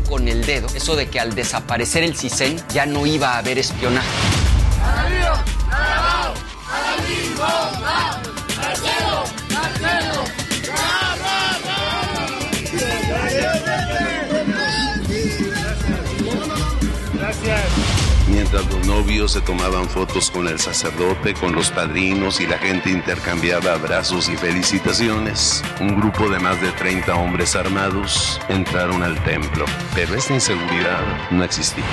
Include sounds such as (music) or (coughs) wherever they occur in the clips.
Con el dedo. Eso de que al desaparecer el CISEN ya no iba a haber espionaje. Mientras los novios se tomaban fotos con el sacerdote, con los padrinos y la gente intercambiaba abrazos y felicitaciones, un grupo de más de 30 hombres armados entraron al templo. Pero esta inseguridad no existía.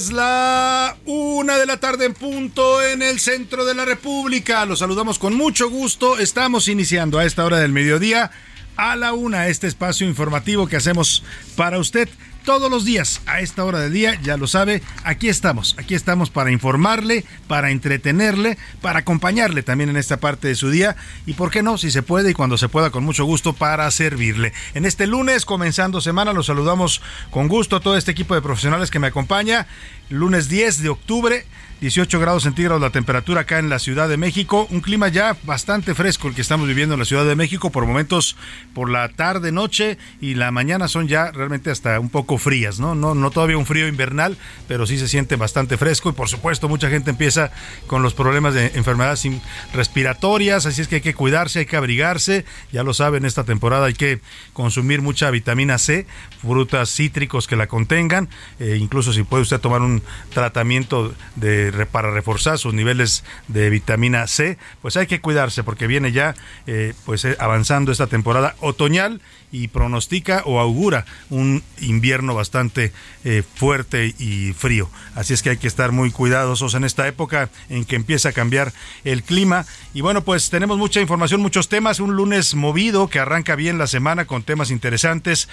Es la una de la tarde en punto en el centro de la República. Los saludamos con mucho gusto. Estamos iniciando a esta hora del mediodía a la una este espacio informativo que hacemos para usted todos los días a esta hora del día, ya lo sabe, aquí estamos, aquí estamos para informarle, para entretenerle, para acompañarle también en esta parte de su día y por qué no, si se puede y cuando se pueda con mucho gusto para servirle. En este lunes, comenzando semana, los saludamos con gusto a todo este equipo de profesionales que me acompaña, lunes 10 de octubre. 18 grados centígrados la temperatura acá en la Ciudad de México. Un clima ya bastante fresco el que estamos viviendo en la Ciudad de México. Por momentos, por la tarde, noche y la mañana son ya realmente hasta un poco frías, ¿no? No, no todavía un frío invernal, pero sí se siente bastante fresco. Y por supuesto, mucha gente empieza con los problemas de enfermedades respiratorias. Así es que hay que cuidarse, hay que abrigarse. Ya lo saben, esta temporada hay que consumir mucha vitamina C, frutas cítricos que la contengan. Eh, incluso si puede usted tomar un tratamiento de para reforzar sus niveles de vitamina C, pues hay que cuidarse porque viene ya eh, pues eh, avanzando esta temporada otoñal y pronostica o augura un invierno bastante eh, fuerte y frío. Así es que hay que estar muy cuidadosos en esta época en que empieza a cambiar el clima. Y bueno, pues tenemos mucha información, muchos temas. Un lunes movido que arranca bien la semana con temas interesantes.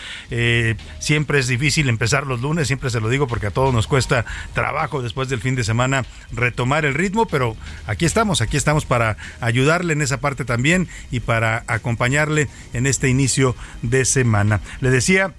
Siempre es difícil empezar los lunes, siempre se lo digo porque a todos nos cuesta trabajo después del fin de semana retomar el ritmo, pero aquí estamos, aquí estamos para ayudarle en esa parte también y para acompañarle en este inicio de semana. Le decía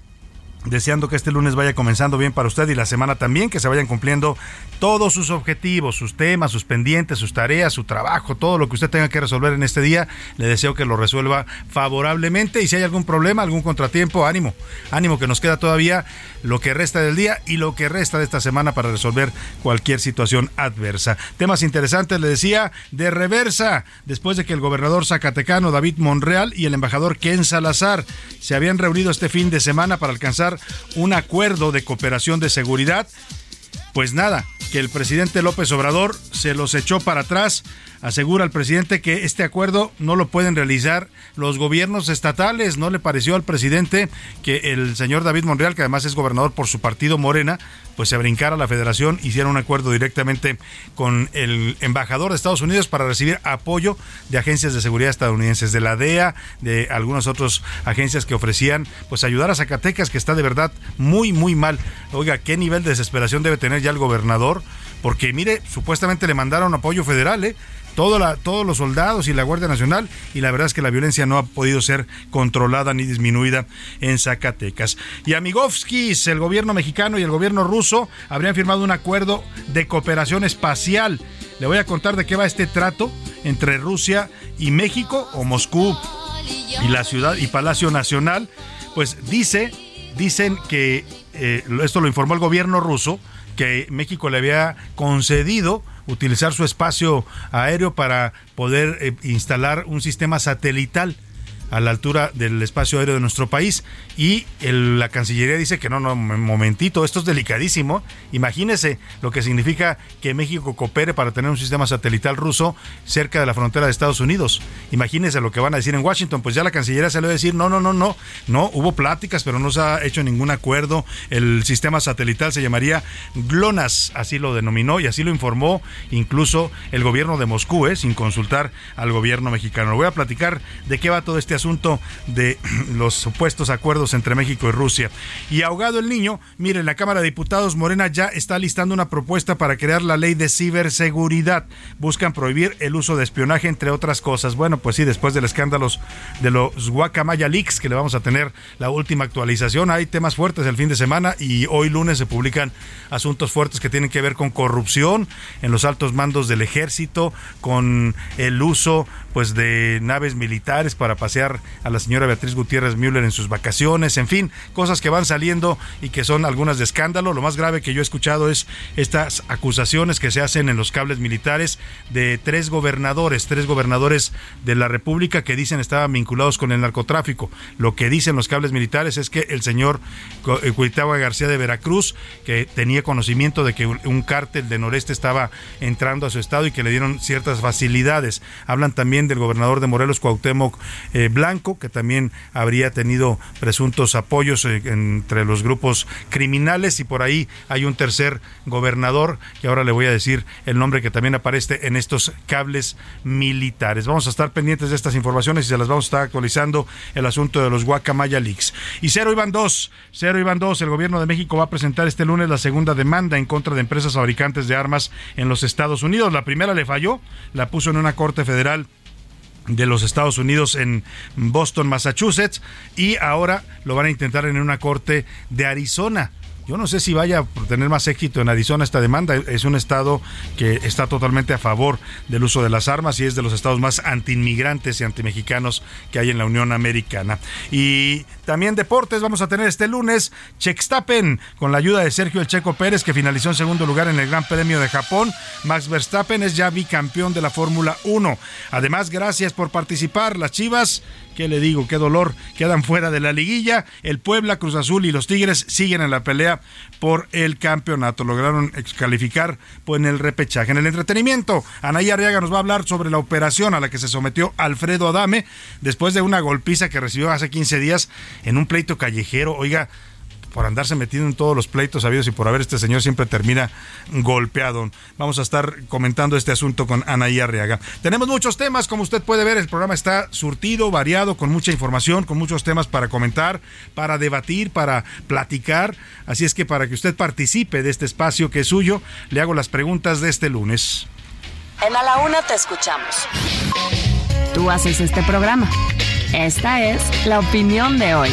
deseando que este lunes vaya comenzando bien para usted y la semana también, que se vayan cumpliendo todos sus objetivos, sus temas, sus pendientes, sus tareas, su trabajo, todo lo que usted tenga que resolver en este día. Le deseo que lo resuelva favorablemente y si hay algún problema, algún contratiempo, ánimo, ánimo que nos queda todavía lo que resta del día y lo que resta de esta semana para resolver cualquier situación adversa. Temas interesantes, le decía, de reversa, después de que el gobernador zacatecano David Monreal y el embajador Ken Salazar se habían reunido este fin de semana para alcanzar un acuerdo de cooperación de seguridad. Pues nada, que el presidente López Obrador se los echó para atrás. Asegura el presidente que este acuerdo no lo pueden realizar los gobiernos estatales. No le pareció al presidente que el señor David Monreal, que además es gobernador por su partido Morena, pues se brincara a la federación, hiciera un acuerdo directamente con el embajador de Estados Unidos para recibir apoyo de agencias de seguridad estadounidenses, de la DEA, de algunas otras agencias que ofrecían pues ayudar a Zacatecas, que está de verdad muy, muy mal. Oiga, ¿qué nivel de desesperación debe tener ya el gobernador? Porque mire, supuestamente le mandaron apoyo federal, ¿eh? todos los soldados y la Guardia Nacional y la verdad es que la violencia no ha podido ser controlada ni disminuida en Zacatecas. Y Amigovskis, el gobierno mexicano y el gobierno ruso habrían firmado un acuerdo de cooperación espacial. Le voy a contar de qué va este trato entre Rusia y México o Moscú y la ciudad y Palacio Nacional. Pues dice, dicen que eh, esto lo informó el gobierno ruso que México le había concedido utilizar su espacio aéreo para poder eh, instalar un sistema satelital a la altura del espacio aéreo de nuestro país. Y la Cancillería dice que no, no, momentito, esto es delicadísimo. Imagínese lo que significa que México coopere para tener un sistema satelital ruso cerca de la frontera de Estados Unidos. Imagínese lo que van a decir en Washington. Pues ya la Cancillería va a decir, no, no, no, no, no, hubo pláticas, pero no se ha hecho ningún acuerdo. El sistema satelital se llamaría GLONASS, así lo denominó y así lo informó incluso el gobierno de Moscú, ¿eh? sin consultar al gobierno mexicano. Voy a platicar de qué va todo este asunto de (clears throat) los supuestos acuerdos entre México y Rusia. Y ahogado el niño, mire, la Cámara de Diputados Morena ya está listando una propuesta para crear la ley de ciberseguridad. Buscan prohibir el uso de espionaje, entre otras cosas. Bueno, pues sí, después del escándalo de los Guacamaya Leaks, que le vamos a tener la última actualización, hay temas fuertes el fin de semana y hoy lunes se publican asuntos fuertes que tienen que ver con corrupción en los altos mandos del ejército, con el uso pues de naves militares para pasear a la señora Beatriz Gutiérrez Müller en sus vacaciones, en fin, cosas que van saliendo y que son algunas de escándalo. Lo más grave que yo he escuchado es estas acusaciones que se hacen en los cables militares de tres gobernadores, tres gobernadores de la República que dicen estaban vinculados con el narcotráfico. Lo que dicen los cables militares es que el señor eh, Cuitagua García de Veracruz, que tenía conocimiento de que un cártel de noreste estaba entrando a su estado y que le dieron ciertas facilidades. Hablan también del gobernador de Morelos, Cuauhtémoc eh, Blanco, que también habría tenido presuntos apoyos eh, entre los grupos criminales y por ahí hay un tercer gobernador que ahora le voy a decir el nombre que también aparece en estos cables militares. Vamos a estar pendientes de estas informaciones y se las vamos a estar actualizando el asunto de los Guacamaya Leaks. Y cero iban dos, cero iban dos. El gobierno de México va a presentar este lunes la segunda demanda en contra de empresas fabricantes de armas en los Estados Unidos. La primera le falló, la puso en una corte federal de los Estados Unidos en Boston, Massachusetts, y ahora lo van a intentar en una corte de Arizona. Yo no sé si vaya a tener más éxito en Arizona esta demanda. Es un estado que está totalmente a favor del uso de las armas y es de los estados más antiinmigrantes y antimexicanos que hay en la Unión Americana. Y también deportes vamos a tener este lunes Chextapen con la ayuda de Sergio El Checo Pérez que finalizó en segundo lugar en el Gran Premio de Japón. Max Verstappen es ya bicampeón de la Fórmula 1. Además, gracias por participar. Las Chivas ¿Qué le digo? Qué dolor. Quedan fuera de la liguilla. El Puebla, Cruz Azul y los Tigres siguen en la pelea por el campeonato. Lograron calificar pues, en el repechaje. En el entretenimiento, Anaya Arriaga nos va a hablar sobre la operación a la que se sometió Alfredo Adame después de una golpiza que recibió hace 15 días en un pleito callejero. Oiga, por andarse metiendo en todos los pleitos habidos y por haber este señor siempre termina golpeado. Vamos a estar comentando este asunto con Anaí Arriaga. Tenemos muchos temas, como usted puede ver, el programa está surtido, variado, con mucha información, con muchos temas para comentar, para debatir, para platicar. Así es que para que usted participe de este espacio que es suyo, le hago las preguntas de este lunes. En A la Una te escuchamos. Tú haces este programa. Esta es la opinión de hoy.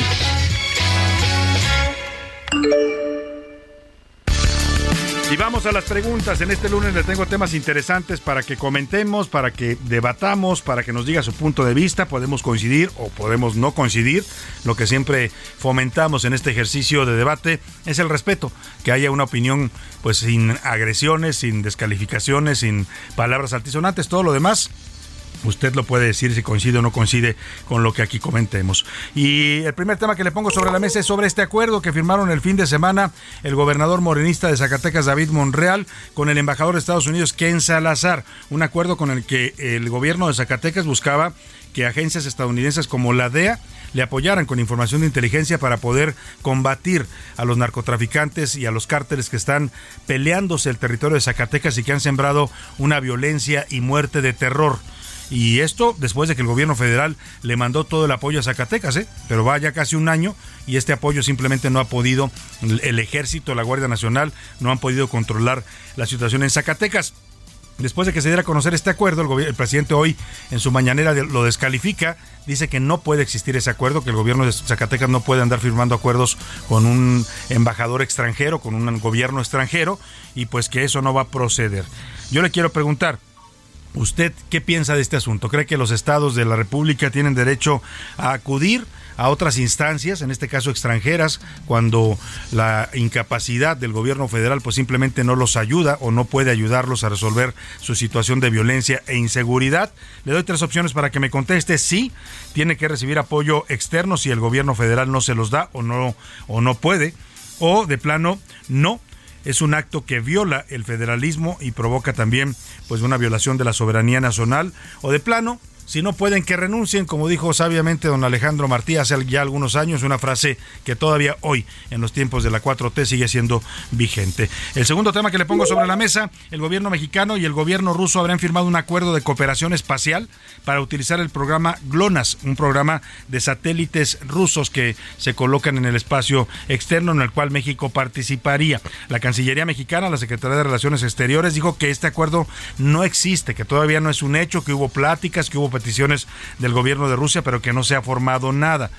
Y vamos a las preguntas. En este lunes le tengo temas interesantes para que comentemos, para que debatamos, para que nos diga su punto de vista. Podemos coincidir o podemos no coincidir. Lo que siempre fomentamos en este ejercicio de debate es el respeto, que haya una opinión pues sin agresiones, sin descalificaciones, sin palabras altisonantes, todo lo demás Usted lo puede decir si coincide o no coincide con lo que aquí comentemos. Y el primer tema que le pongo sobre la mesa es sobre este acuerdo que firmaron el fin de semana el gobernador morenista de Zacatecas, David Monreal, con el embajador de Estados Unidos, Ken Salazar. Un acuerdo con el que el gobierno de Zacatecas buscaba que agencias estadounidenses como la DEA le apoyaran con información de inteligencia para poder combatir a los narcotraficantes y a los cárteles que están peleándose el territorio de Zacatecas y que han sembrado una violencia y muerte de terror. Y esto después de que el gobierno federal le mandó todo el apoyo a Zacatecas, ¿eh? pero va ya casi un año y este apoyo simplemente no ha podido, el ejército, la Guardia Nacional, no han podido controlar la situación en Zacatecas. Después de que se diera a conocer este acuerdo, el, el, presidente hoy en su mañanera lo descalifica, dice que no puede existir ese acuerdo, que el gobierno de Zacatecas no puede andar firmando acuerdos con un embajador extranjero, con un gobierno extranjero, y pues que eso no va a proceder. Yo le quiero preguntar, ¿usted qué piensa de este asunto? ¿Cree que los estados de la República tienen derecho a acudir? a otras instancias, en este caso extranjeras, cuando la incapacidad del gobierno federal pues simplemente no los ayuda o no puede ayudarlos a resolver su situación de violencia e inseguridad. Le doy tres opciones para que me conteste. Sí, tiene que recibir apoyo externo si el gobierno federal no se los da o no o no puede o de plano no es un acto que viola el federalismo y provoca también pues una violación de la soberanía nacional o de plano si no pueden que renuncien, como dijo sabiamente don Alejandro Martí hace ya algunos años, una frase que todavía hoy, en los tiempos de la 4T, sigue siendo vigente. El segundo tema que le pongo sobre la mesa, el gobierno mexicano y el gobierno ruso habrán firmado un acuerdo de cooperación espacial para utilizar el programa GLONASS, un programa de satélites rusos que se colocan en el espacio externo en el cual México participaría. La Cancillería mexicana, la Secretaría de Relaciones Exteriores, dijo que este acuerdo no existe, que todavía no es un hecho, que hubo pláticas, que hubo peticiones del gobierno de Rusia, pero que no se ha formado nada.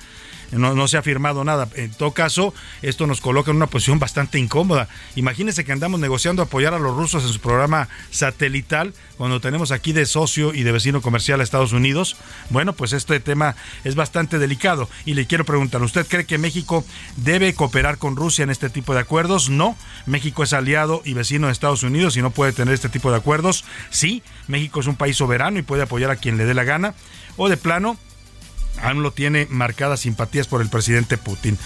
No, no, se ha firmado nada. En todo caso, esto nos coloca en una posición bastante incómoda. Imagínense que andamos negociando apoyar a los rusos en su programa satelital cuando tenemos aquí de socio y de vecino comercial a Estados Unidos. Bueno, pues este tema es bastante delicado y le quiero preguntar, ¿usted cree que México debe cooperar con Rusia en este tipo de acuerdos? No, México es aliado y vecino de Estados Unidos y no puede tener este tipo de acuerdos. Sí, México es un país soberano y puede apoyar a quien le dé la gana. O de plano, AMLO tiene marcadas simpatías por el presidente Putin.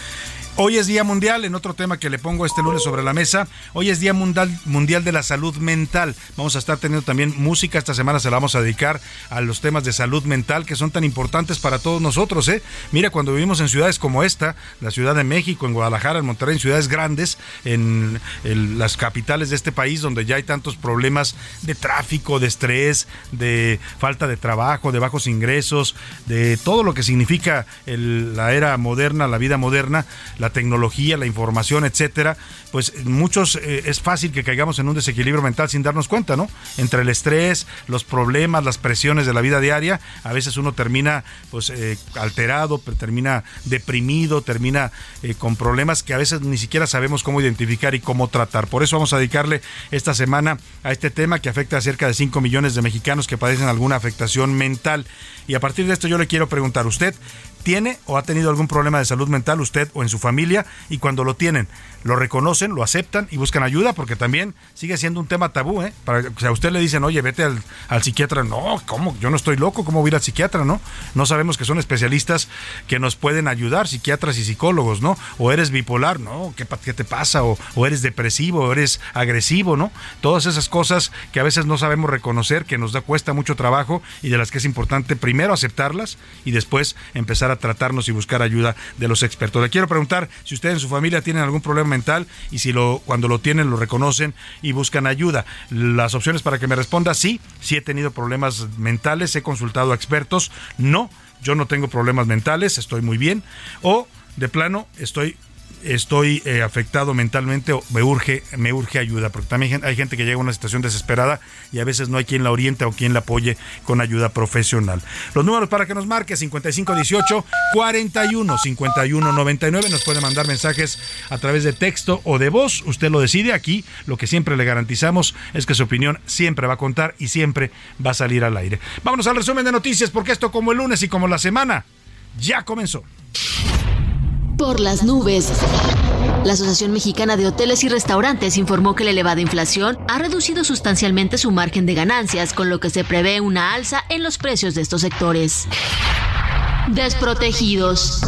Hoy es Día Mundial, en otro tema que le pongo este lunes sobre la mesa, hoy es Día Mundial, mundial de la Salud Mental. Vamos a estar teniendo también música, esta semana se la vamos a dedicar a los temas de salud mental que son tan importantes para todos nosotros. ¿eh? Mira, cuando vivimos en ciudades como esta, la Ciudad de México, en Guadalajara, en Monterrey, en ciudades grandes, en, las capitales de este país, donde ya hay tantos problemas de tráfico, de estrés, de falta de trabajo, de bajos ingresos, de todo lo que significa la era moderna, la vida moderna, la tecnología, la información, etcétera, pues muchos eh, es fácil que caigamos en un desequilibrio mental sin darnos cuenta, ¿no? Entre el estrés, los problemas, las presiones de la vida diaria, a veces uno termina pues eh, alterado, termina deprimido, termina eh, con problemas que a veces ni siquiera sabemos cómo identificar y cómo tratar. Por eso vamos a dedicarle esta semana a este tema que afecta a cerca de 5 millones de mexicanos que padecen alguna afectación mental. Y a partir de esto yo le quiero preguntar, ¿usted tiene o ha tenido algún problema de salud mental usted o en su familia y cuando lo tienen, lo reconocen, lo aceptan y buscan ayuda porque también sigue siendo un tema tabú, ¿eh? Para que a usted le dicen, oye, vete al, psiquiatra. No, ¿cómo? Yo no estoy loco, ¿cómo voy a ir al psiquiatra, no? No sabemos que son especialistas que nos pueden ayudar, psiquiatras y psicólogos, ¿no? O eres bipolar, ¿no? ¿Qué, qué te pasa? O, o eres depresivo, o eres agresivo, ¿no? Todas esas cosas que a veces no sabemos reconocer, que nos da cuesta mucho trabajo y de las que es importante primero aceptarlas y después empezar a tratarnos y buscar ayuda de los expertos. Le quiero preguntar si usted en su familia tienen algún problema mental y si lo cuando lo tienen lo reconocen y buscan ayuda. Las opciones para que me responda sí, sí he tenido problemas mentales, he consultado a expertos, no, yo no tengo problemas mentales, estoy muy bien o de plano estoy estoy eh, afectado mentalmente o me urge, me urge ayuda, porque también hay gente que llega a una situación desesperada y a veces no hay quien la oriente o quien la apoye con ayuda profesional. Los números para que nos marque 5518 41 51 99 nos puede mandar mensajes a través de texto o de voz, usted lo decide aquí, lo que siempre le garantizamos es que su opinión siempre va a contar y siempre va a salir al aire. Vámonos al resumen de noticias porque esto como el lunes y como la semana ya comenzó por las nubes. La Asociación Mexicana de Hoteles y Restaurantes informó que la elevada inflación ha reducido sustancialmente su margen de ganancias, con lo que se prevé una alza en los precios de estos sectores. Desprotegidos.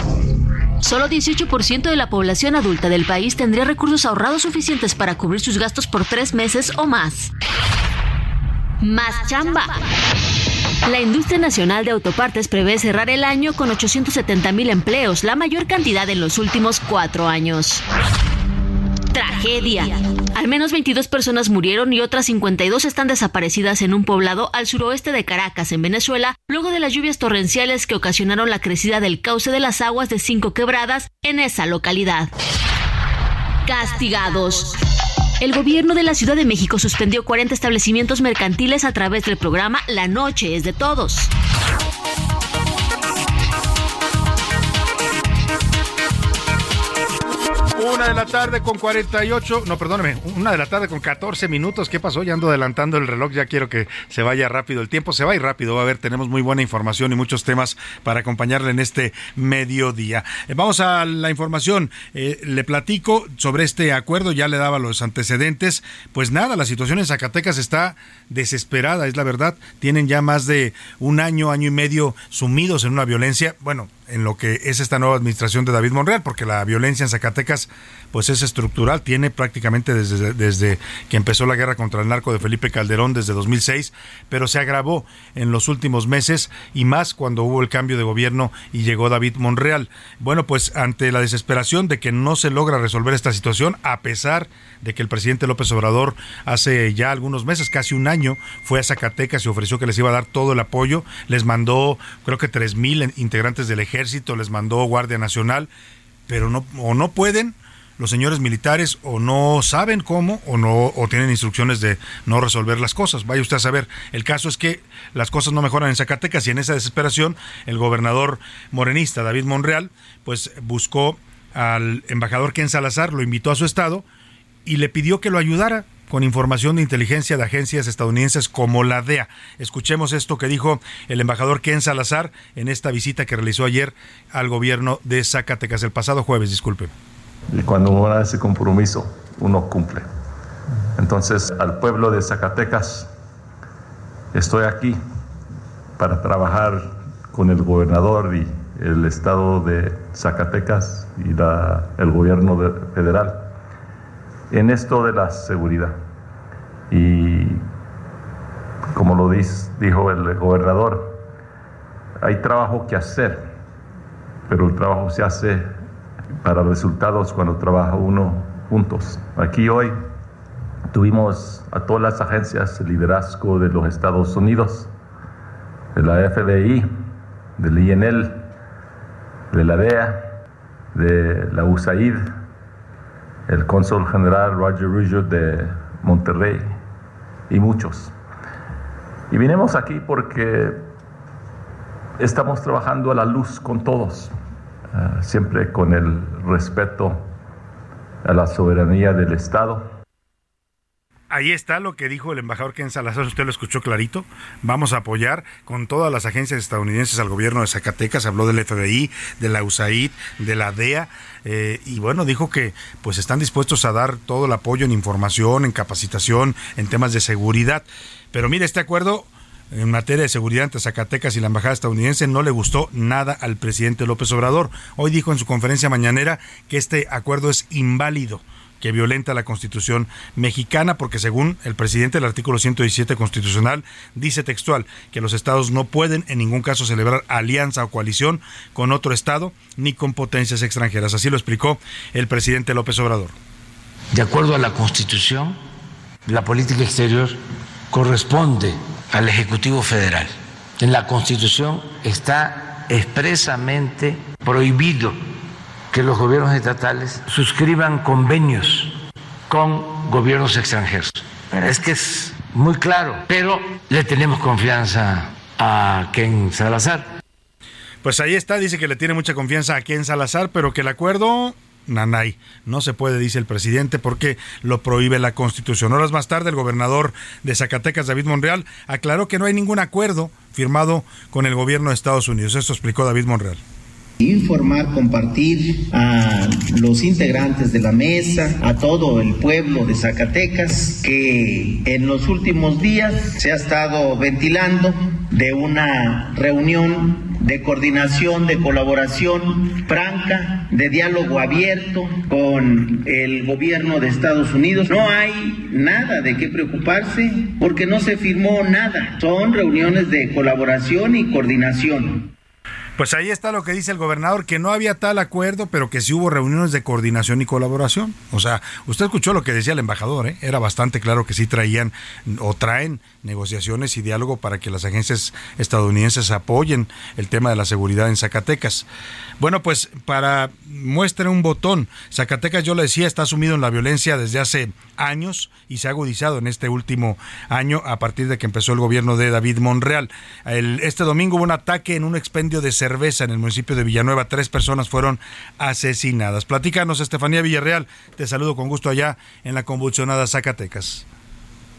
Solo 18% de la población adulta del país tendría recursos ahorrados suficientes para cubrir sus gastos por tres meses o más. Más chamba. La industria nacional de autopartes prevé cerrar el año con 870 mil empleos, la mayor cantidad en los últimos cuatro años. Tragedia. Al menos 22 personas murieron y otras 52 están desaparecidas en un poblado al suroeste de Caracas, en Venezuela, luego de las lluvias torrenciales que ocasionaron la crecida del cauce de las aguas de cinco quebradas en esa localidad. Castigados. El gobierno de la Ciudad de México suspendió 40 establecimientos mercantiles a través del programa La Noche es de Todos. Una de la tarde con 48, no, perdóneme, una de la tarde con 14 minutos. ¿Qué pasó? Ya ando adelantando el reloj, ya quiero que se vaya rápido. El tiempo se va ir rápido. Va a ver, tenemos muy buena información y muchos temas para acompañarle en este mediodía. Eh, vamos a la información. Eh, le platico sobre este acuerdo, ya le daba los antecedentes. Pues nada, la situación en Zacatecas está desesperada, es la verdad. Tienen ya más de un año, año y medio sumidos en una violencia. Bueno, en lo que es esta nueva administración de David Monreal, porque la violencia en Zacatecas pues es estructural, tiene prácticamente desde, desde que empezó la guerra contra el narco de Felipe Calderón desde 2006, pero se agravó en los últimos meses y más cuando hubo el cambio de gobierno y llegó David Monreal. Bueno, pues ante la desesperación de que no se logra resolver esta situación, a pesar de que el presidente López Obrador hace ya algunos meses, casi un año, fue a Zacatecas y ofreció que les iba a dar todo el apoyo, les mandó creo que tres mil integrantes del ejército, les mandó Guardia Nacional, pero no o no pueden los señores militares o no saben cómo o no o tienen instrucciones de no resolver las cosas. Vaya usted a saber. El caso es que las cosas no mejoran en Zacatecas y en esa desesperación el gobernador morenista David Monreal pues buscó al embajador Ken Salazar, lo invitó a su estado y le pidió que lo ayudara con información de inteligencia de agencias estadounidenses como la DEA. Escuchemos esto que dijo el embajador Ken Salazar en esta visita que realizó ayer al gobierno de Zacatecas, el pasado jueves, disculpe. Y cuando uno hace compromiso, uno cumple. Entonces, al pueblo de Zacatecas, estoy aquí para trabajar con el gobernador y el estado de Zacatecas y el gobierno de, federal en esto de la seguridad. Y como lo dijo el gobernador, hay trabajo que hacer, pero el trabajo se hace para resultados cuando trabaja uno juntos. Aquí hoy tuvimos a todas las agencias de liderazgo de los Estados Unidos, de la FBI, del INL, de la DEA, de la USAID, el cónsul general Roger Ruggiero de Monterrey y muchos. Y vinimos aquí porque estamos trabajando a la luz con todos. Ah, siempre con el respeto a la soberanía del Estado. Ahí está lo que dijo el embajador Ken Salazar, usted lo escuchó clarito. Vamos a apoyar con todas las agencias estadounidenses al gobierno de Zacatecas, habló del FBI, de la USAID, de la DEA, eh, y bueno, dijo que pues están dispuestos a dar todo el apoyo en información, en capacitación, en temas de seguridad. Pero mire, este acuerdo en materia de seguridad entre Zacatecas y la embajada estadounidense no le gustó nada al presidente López Obrador. Hoy dijo en su conferencia mañanera que este acuerdo es inválido que violenta la Constitución mexicana, porque según el presidente del artículo 117 constitucional, dice textual que los estados no pueden en ningún caso celebrar alianza o coalición con otro estado ni con potencias extranjeras. Así lo explicó el presidente López Obrador. De acuerdo a la Constitución, la política exterior corresponde al Ejecutivo Federal. En la Constitución está expresamente prohibido que los gobiernos estatales suscriban convenios con gobiernos extranjeros. Es que es muy claro, pero le tenemos confianza a Ken Salazar. Pues ahí está, dice que le tiene mucha confianza a Ken Salazar, pero que el acuerdo Nanay. No se puede, dice el presidente, porque lo prohíbe la Constitución. Horas más tarde, el gobernador de Zacatecas, David Monreal, aclaró que no hay ningún acuerdo firmado con el gobierno de Estados Unidos. Esto explicó David Monreal informar, compartir a los integrantes de la mesa, a todo el pueblo de Zacatecas, que en los últimos días se ha estado ventilando de una reunión de coordinación, de colaboración franca, de diálogo abierto con el gobierno de Estados Unidos. No hay nada de qué preocuparse porque no se firmó nada. Son reuniones de colaboración y coordinación. Pues ahí está lo que dice el gobernador, que no había tal acuerdo, pero que sí hubo reuniones de coordinación y colaboración. O sea, usted escuchó lo que decía el embajador, ¿eh? era bastante claro que sí traían o traen negociaciones y diálogo para que las agencias estadounidenses apoyen el tema de la seguridad en Zacatecas. Bueno, pues para muestre un botón, Zacatecas, yo le decía, está sumido en la violencia desde hace años y se ha agudizado en este último año a partir de que empezó el gobierno de David Monreal. este domingo hubo un ataque en un expendio de cerveza en el municipio de Villanueva. Tres personas fueron asesinadas. Platícanos, Estefanía Villarreal. Te saludo con gusto allá en la convulsionada Zacatecas.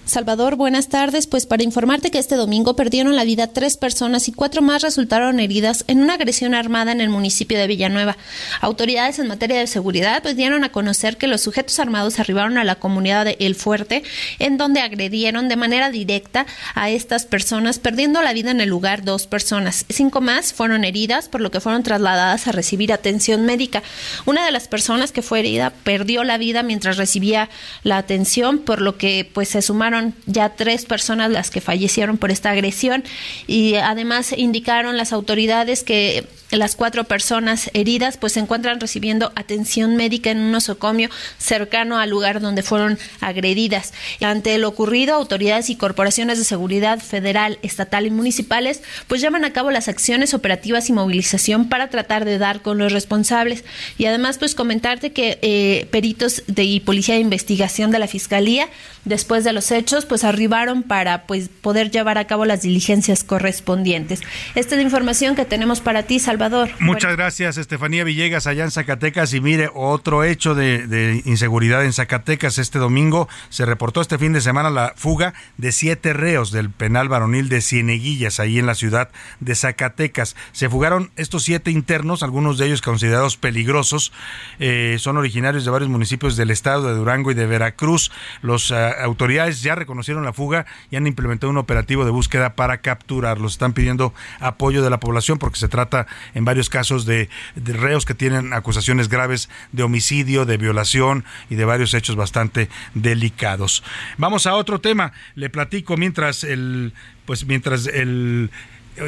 Salvador, buenas tardes. Pues para informarte que este domingo perdieron la vida tres personas y cuatro más resultaron heridas en una agresión armada en el municipio de Villanueva. Autoridades en materia de seguridad pues dieron a conocer que los sujetos armados arribaron a la comunidad de El Fuerte, en donde agredieron de manera directa a estas personas, perdiendo la vida en el lugar dos personas. Cinco más fueron heridas, por lo que fueron trasladadas a recibir atención médica. Una de las personas que fue herida perdió la vida mientras recibía la atención, por lo que pues se sumaron ya tres personas las que fallecieron por esta agresión y además indicaron las autoridades que las cuatro personas heridas pues se encuentran recibiendo atención médica en un nosocomio cercano al lugar donde fueron agredidas. Ante lo ocurrido, autoridades y corporaciones de seguridad federal, estatal y municipales pues llevan a cabo las acciones operativas y movilización para tratar de dar con los responsables. Y además pues comentarte que eh, peritos de y policía de investigación de la Fiscalía después de los hechos pues arribaron para pues poder llevar a cabo las diligencias correspondientes. Esta es la información que tenemos para ti, Salvador Muchas gracias, Estefanía Villegas, allá en Zacatecas. Y mire, otro hecho de, inseguridad en Zacatecas. Este domingo se reportó este fin de semana la fuga de siete reos del penal varonil de Cieneguillas, ahí en la ciudad de Zacatecas. Se fugaron estos siete internos, algunos de ellos considerados peligrosos. Eh, son originarios de varios municipios del estado de Durango y de Veracruz. Las eh, autoridades ya reconocieron la fuga y han implementado un operativo de búsqueda para capturarlos. Están pidiendo apoyo de la población porque se trata en varios casos de, reos que tienen acusaciones graves de homicidio, de violación y de varios hechos bastante delicados. Vamos a otro tema. Le platico mientras el, pues mientras el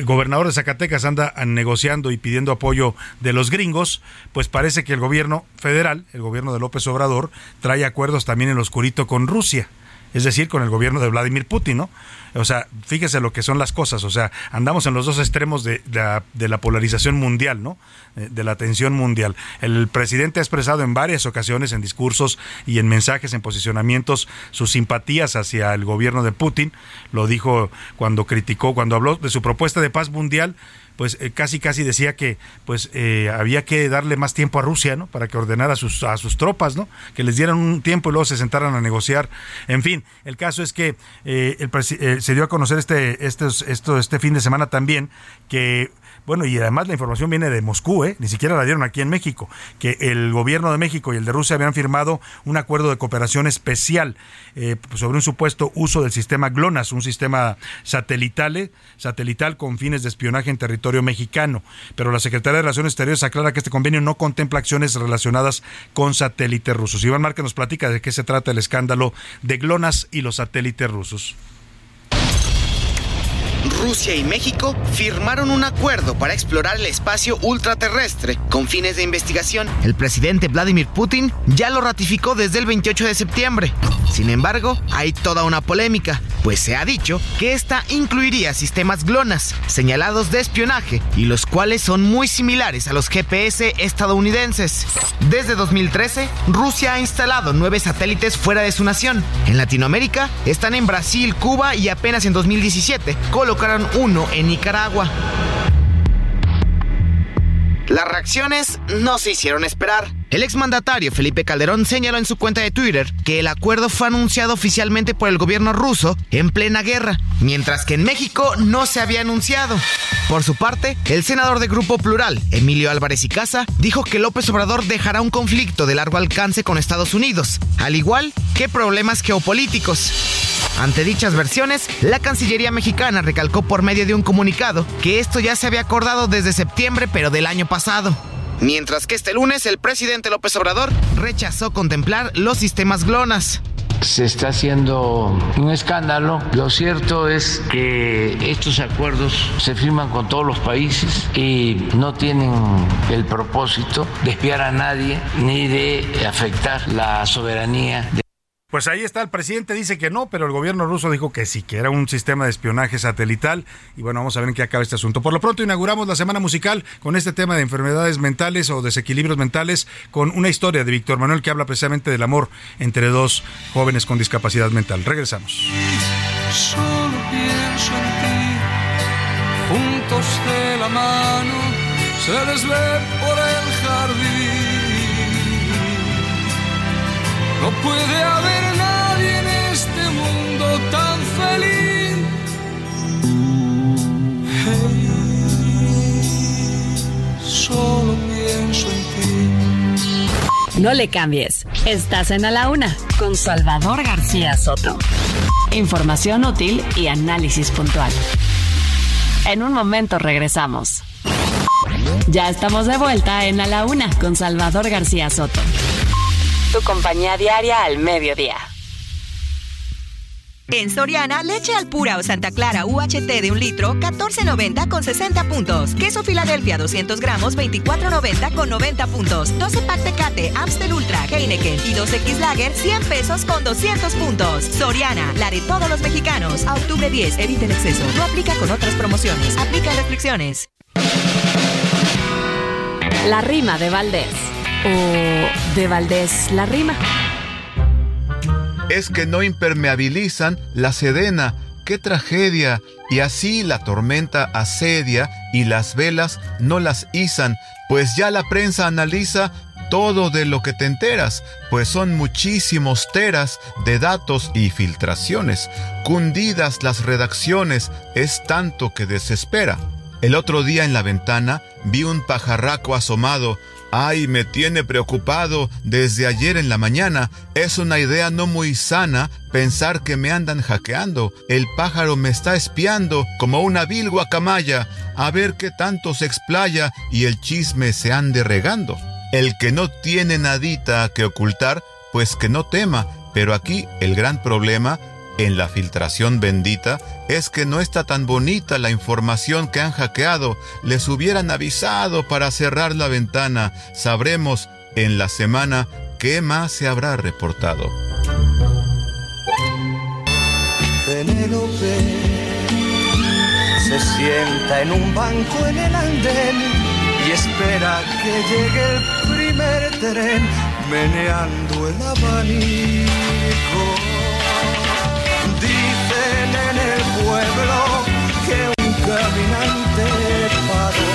gobernador de Zacatecas anda negociando y pidiendo apoyo de los gringos, pues parece que el gobierno federal, el gobierno de López Obrador, trae acuerdos también en lo oscurito con Rusia es decir, con el gobierno de Vladimir Putin, ¿no? O sea, fíjese lo que son las cosas, o sea, andamos en los dos extremos de, la, polarización mundial, ¿no? Eh, de la tensión mundial. El presidente ha expresado en varias ocasiones, en discursos y en mensajes, en posicionamientos, sus simpatías hacia el gobierno de Putin. Lo dijo cuando criticó, cuando habló de su propuesta de paz mundial pues eh, casi casi decía que pues eh, había que darle más tiempo a Rusia, ¿no? Para que ordenara a sus, a sus tropas, ¿no? Que les dieran un tiempo y luego se sentaran a negociar. En fin, el caso es que eh, se dio a conocer este, este, esto, este fin de semana también que bueno, y además la información viene de Moscú, ¿eh? ni siquiera la dieron aquí en México, que el gobierno de México y el de Rusia habían firmado un acuerdo de cooperación especial eh, sobre un supuesto uso del sistema GLONASS, un sistema satelital, satelital con fines de espionaje en territorio mexicano. Pero la Secretaría de Relaciones Exteriores aclara que este convenio no contempla acciones relacionadas con satélites rusos. Iván Márquez nos platica de qué se trata el escándalo de GLONASS y los satélites rusos. Rusia y México firmaron un acuerdo para explorar el espacio ultraterrestre con fines de investigación. El presidente Vladimir Putin ya lo ratificó desde el 28 de septiembre. Sin embargo, hay toda una polémica, pues se ha dicho que esta incluiría sistemas GLONASS, señalados de espionaje, y los cuales son muy similares a los GPS estadounidenses. Desde 2013, Rusia ha instalado nueve satélites fuera de su nación. En Latinoamérica están en Brasil, Cuba y apenas en 2017 colocaron uno en Nicaragua. Las reacciones no se hicieron esperar. El exmandatario Felipe Calderón señaló en su cuenta de Twitter que el acuerdo fue anunciado oficialmente por el gobierno ruso en plena guerra, mientras que en México no se había anunciado. Por su parte, el senador de Grupo Plural, Emilio Álvarez y Casa, dijo que López Obrador dejará un conflicto de largo alcance con Estados Unidos, al igual que problemas geopolíticos. Ante dichas versiones, la Cancillería mexicana recalcó por medio de un comunicado que esto ya se había acordado desde septiembre pero del año pasado. Mientras que este lunes el presidente López Obrador rechazó contemplar los sistemas GLONASS se está haciendo un escándalo. Lo cierto es que estos acuerdos se firman con todos los países y no tienen el propósito de espiar a nadie ni de afectar la soberanía. Pues ahí está, el presidente dice que no, pero el gobierno ruso dijo que sí, que era un sistema de espionaje satelital. Y bueno, vamos a ver en qué acaba este asunto. Por lo pronto inauguramos la semana musical con este tema de enfermedades mentales o desequilibrios mentales, con una historia de Víctor Manuel que habla precisamente del amor entre dos jóvenes con discapacidad mental. Regresamos. Solo pienso en ti, juntos de la mano, se les por el jardín. No puede haber nadie en este mundo tan feliz. Solo pienso en ti. No le cambies. Estás en A la Una con Salvador García Soto. Información útil y análisis puntual. En un momento regresamos. Ya estamos de vuelta en A la Una con Salvador García Soto. Tu compañía diaria al mediodía. En Soriana, leche Alpura o Santa Clara UHT de un litro, 14.90 con 60 puntos. Queso Filadelfia 200 gramos, 24.90 con 90 puntos. 12 pack Tecate, Amstel Ultra, Heineken y 2X Lager, 100 pesos con 200 puntos. Soriana, la de todos los mexicanos. A octubre 10, evite el exceso. No aplica con otras promociones. Aplica restricciones. La rima de Valdés. O de Valdés la rima. Es que no impermeabilizan la sedena. ¡Qué tragedia! Y así la tormenta asedia y las velas no las izan, pues ya la prensa analiza todo de lo que te enteras, pues son muchísimos teras de datos y filtraciones. Cundidas las redacciones, es tanto que desespera. El otro día en la ventana vi un pajarraco asomado. Ay, me tiene preocupado desde ayer en la mañana. Es una idea no muy sana pensar que me andan hackeando. El pájaro me está espiando como una vil guacamaya. A ver qué tanto se explaya y el chisme se ande regando. El que no tiene nadita que ocultar, pues que no tema. Pero aquí el gran problema en la filtración bendita es que no está tan bonita la información que han hackeado. Les hubieran avisado para cerrar la ventana. Sabremos en la semana qué más se habrá reportado. Se sienta en un banco en el andén y espera que llegue el primer tren meneando el abanico. Pueblo que un caminante paró.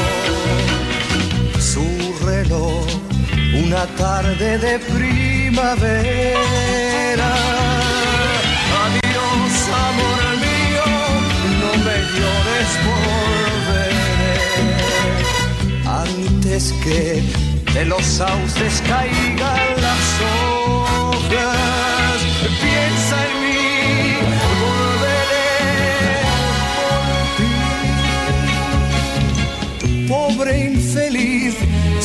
Su reloj una tarde de primavera. Adiós, amor mío, no me llores por Antes que de los sauces caigan las hojas,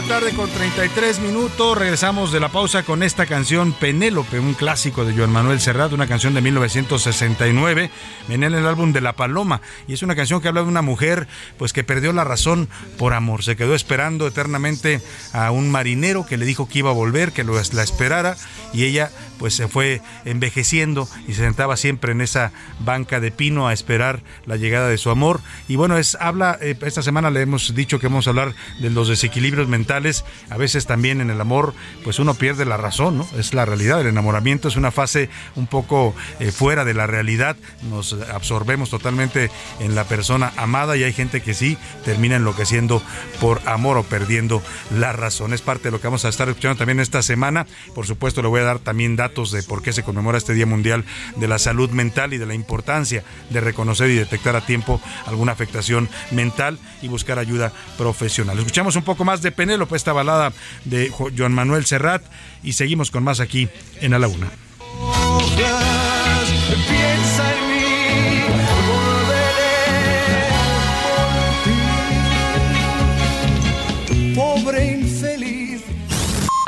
La tarde con 33 minutos. Regresamos de la pausa con esta canción Penélope, un clásico de Joan Manuel Serrat, una canción de 1969. Venía en el álbum de La Paloma. Y es una canción que habla de una mujer pues que perdió la razón por amor. Se quedó esperando eternamente a un marinero que le dijo que iba a volver, que lo, la esperara. Y ella pues se fue envejeciendo y se sentaba siempre en esa banca de pino a esperar la llegada de su amor. Y bueno, es habla, eh, esta semana le hemos dicho que vamos a hablar de los desequilibrios mentales. A veces también en el amor, pues uno pierde la razón, ¿no? Es la realidad. El enamoramiento es una fase un poco eh, fuera de la realidad. Nos absorbemos totalmente en la persona amada y hay gente que sí termina enloqueciendo por amor o perdiendo la razón. Es parte de lo que vamos a estar escuchando también esta semana. Por supuesto, le voy a dar también datos de por qué se conmemora este Día Mundial de la Salud Mental y de la importancia de reconocer y detectar a tiempo alguna afectación mental y buscar ayuda profesional. Escuchamos un poco más de Penélope, esta balada de Joan Manuel Serrat y seguimos con más aquí en A la Una.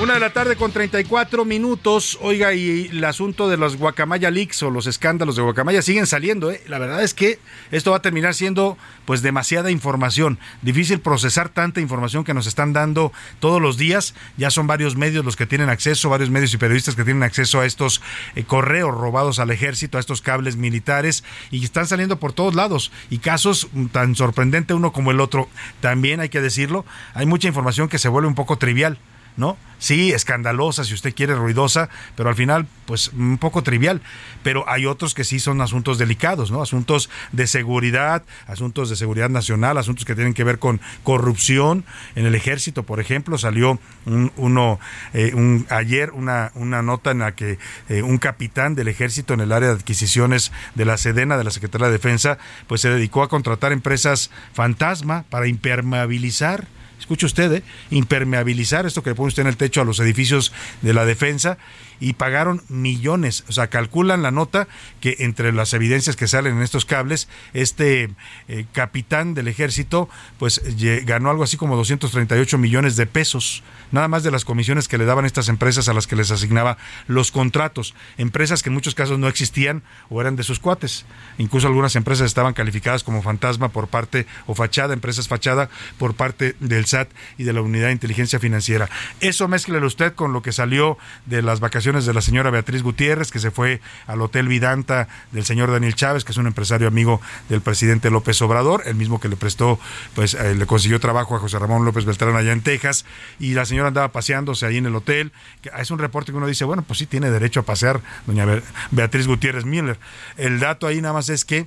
Una de la tarde con 34 minutos. Oiga, y el asunto de los Guacamaya Leaks o los escándalos de Guacamaya siguen saliendo. ¿eh? La verdad es que esto va a terminar siendo pues demasiada información. Difícil procesar tanta información que nos están dando todos los días. Ya son varios medios los que tienen acceso, varios medios y periodistas que tienen acceso a estos eh, correos robados al ejército, a estos cables militares y están saliendo por todos lados. Y casos tan sorprendente uno como el otro. También hay que decirlo, hay mucha información que se vuelve un poco trivial. ¿No? Sí, escandalosa, si usted quiere, ruidosa, pero al final, pues un poco trivial. Pero hay otros que sí son asuntos delicados, ¿no? Asuntos de seguridad, asuntos de seguridad nacional, asuntos que tienen que ver con corrupción. En el ejército, por ejemplo, salió un, uno, eh, ayer una, una nota en la que eh, un capitán del ejército en el área de adquisiciones de la Sedena, de la Secretaría de Defensa, pues se dedicó a contratar empresas fantasma para impermeabilizar escuche usted, ¿eh? impermeabilizar esto que le pone usted en el techo a los edificios de la defensa y pagaron millones. O sea, calculan la nota que entre las evidencias que salen en estos cables, este eh, capitán del ejército, pues ganó algo así como 238 millones de pesos, nada más de las comisiones que le daban estas empresas a las que les asignaba los contratos. Empresas que en muchos casos no existían o eran de sus cuates. Incluso algunas empresas estaban calificadas como fantasma por parte, o fachada, empresas fachada, por parte del SAT y de la Unidad de Inteligencia Financiera. Eso mezclele usted con lo que salió de las vacaciones de la señora Beatriz Gutiérrez, que se fue al Hotel Vidanta del señor Daniel Chávez, que es un empresario amigo del presidente López Obrador, el mismo que le prestó, pues eh, le consiguió trabajo a José Ramón López Beltrán allá en Texas, y la señora andaba paseándose ahí en el hotel. Es un reporte que uno dice, bueno, pues sí tiene derecho a pasear doña Beatriz Gutiérrez Miller. El dato ahí nada más es que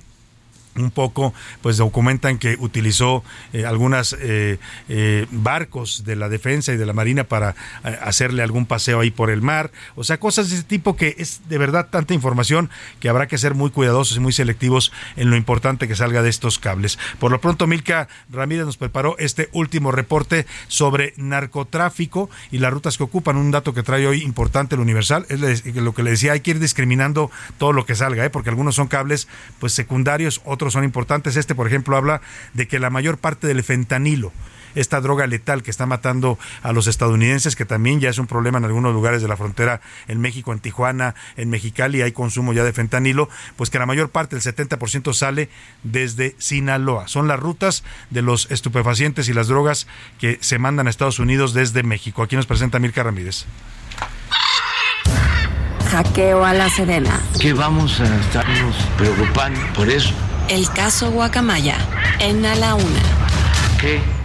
un poco, pues documentan que utilizó eh, algunas eh, eh, barcos de la defensa y de la marina para hacerle algún paseo ahí por el mar, o sea, cosas de ese tipo que es de verdad tanta información que habrá que ser muy cuidadosos y muy selectivos en lo importante que salga de estos cables. Por lo pronto, Milka Ramírez nos preparó este último reporte sobre narcotráfico y las rutas que ocupan, un dato que trae hoy importante el Universal, es lo que le decía, hay que ir discriminando todo lo que salga, porque algunos son cables pues secundarios, otros son importantes. Este, por ejemplo, habla de que la mayor parte del fentanilo, esta droga letal que está matando a los estadounidenses, que también ya es un problema en algunos lugares de la frontera, en México, en Tijuana, en Mexicali, hay consumo ya de fentanilo, pues que la mayor parte, el 70% sale desde Sinaloa. Son las rutas de los estupefacientes y las drogas que se mandan a Estados Unidos desde México. Aquí nos presenta Mirka Ramírez. Hackeo a la Sedena. ¿Qué vamos a estarnos preocupando por eso? El caso Guacamaya en A la Una.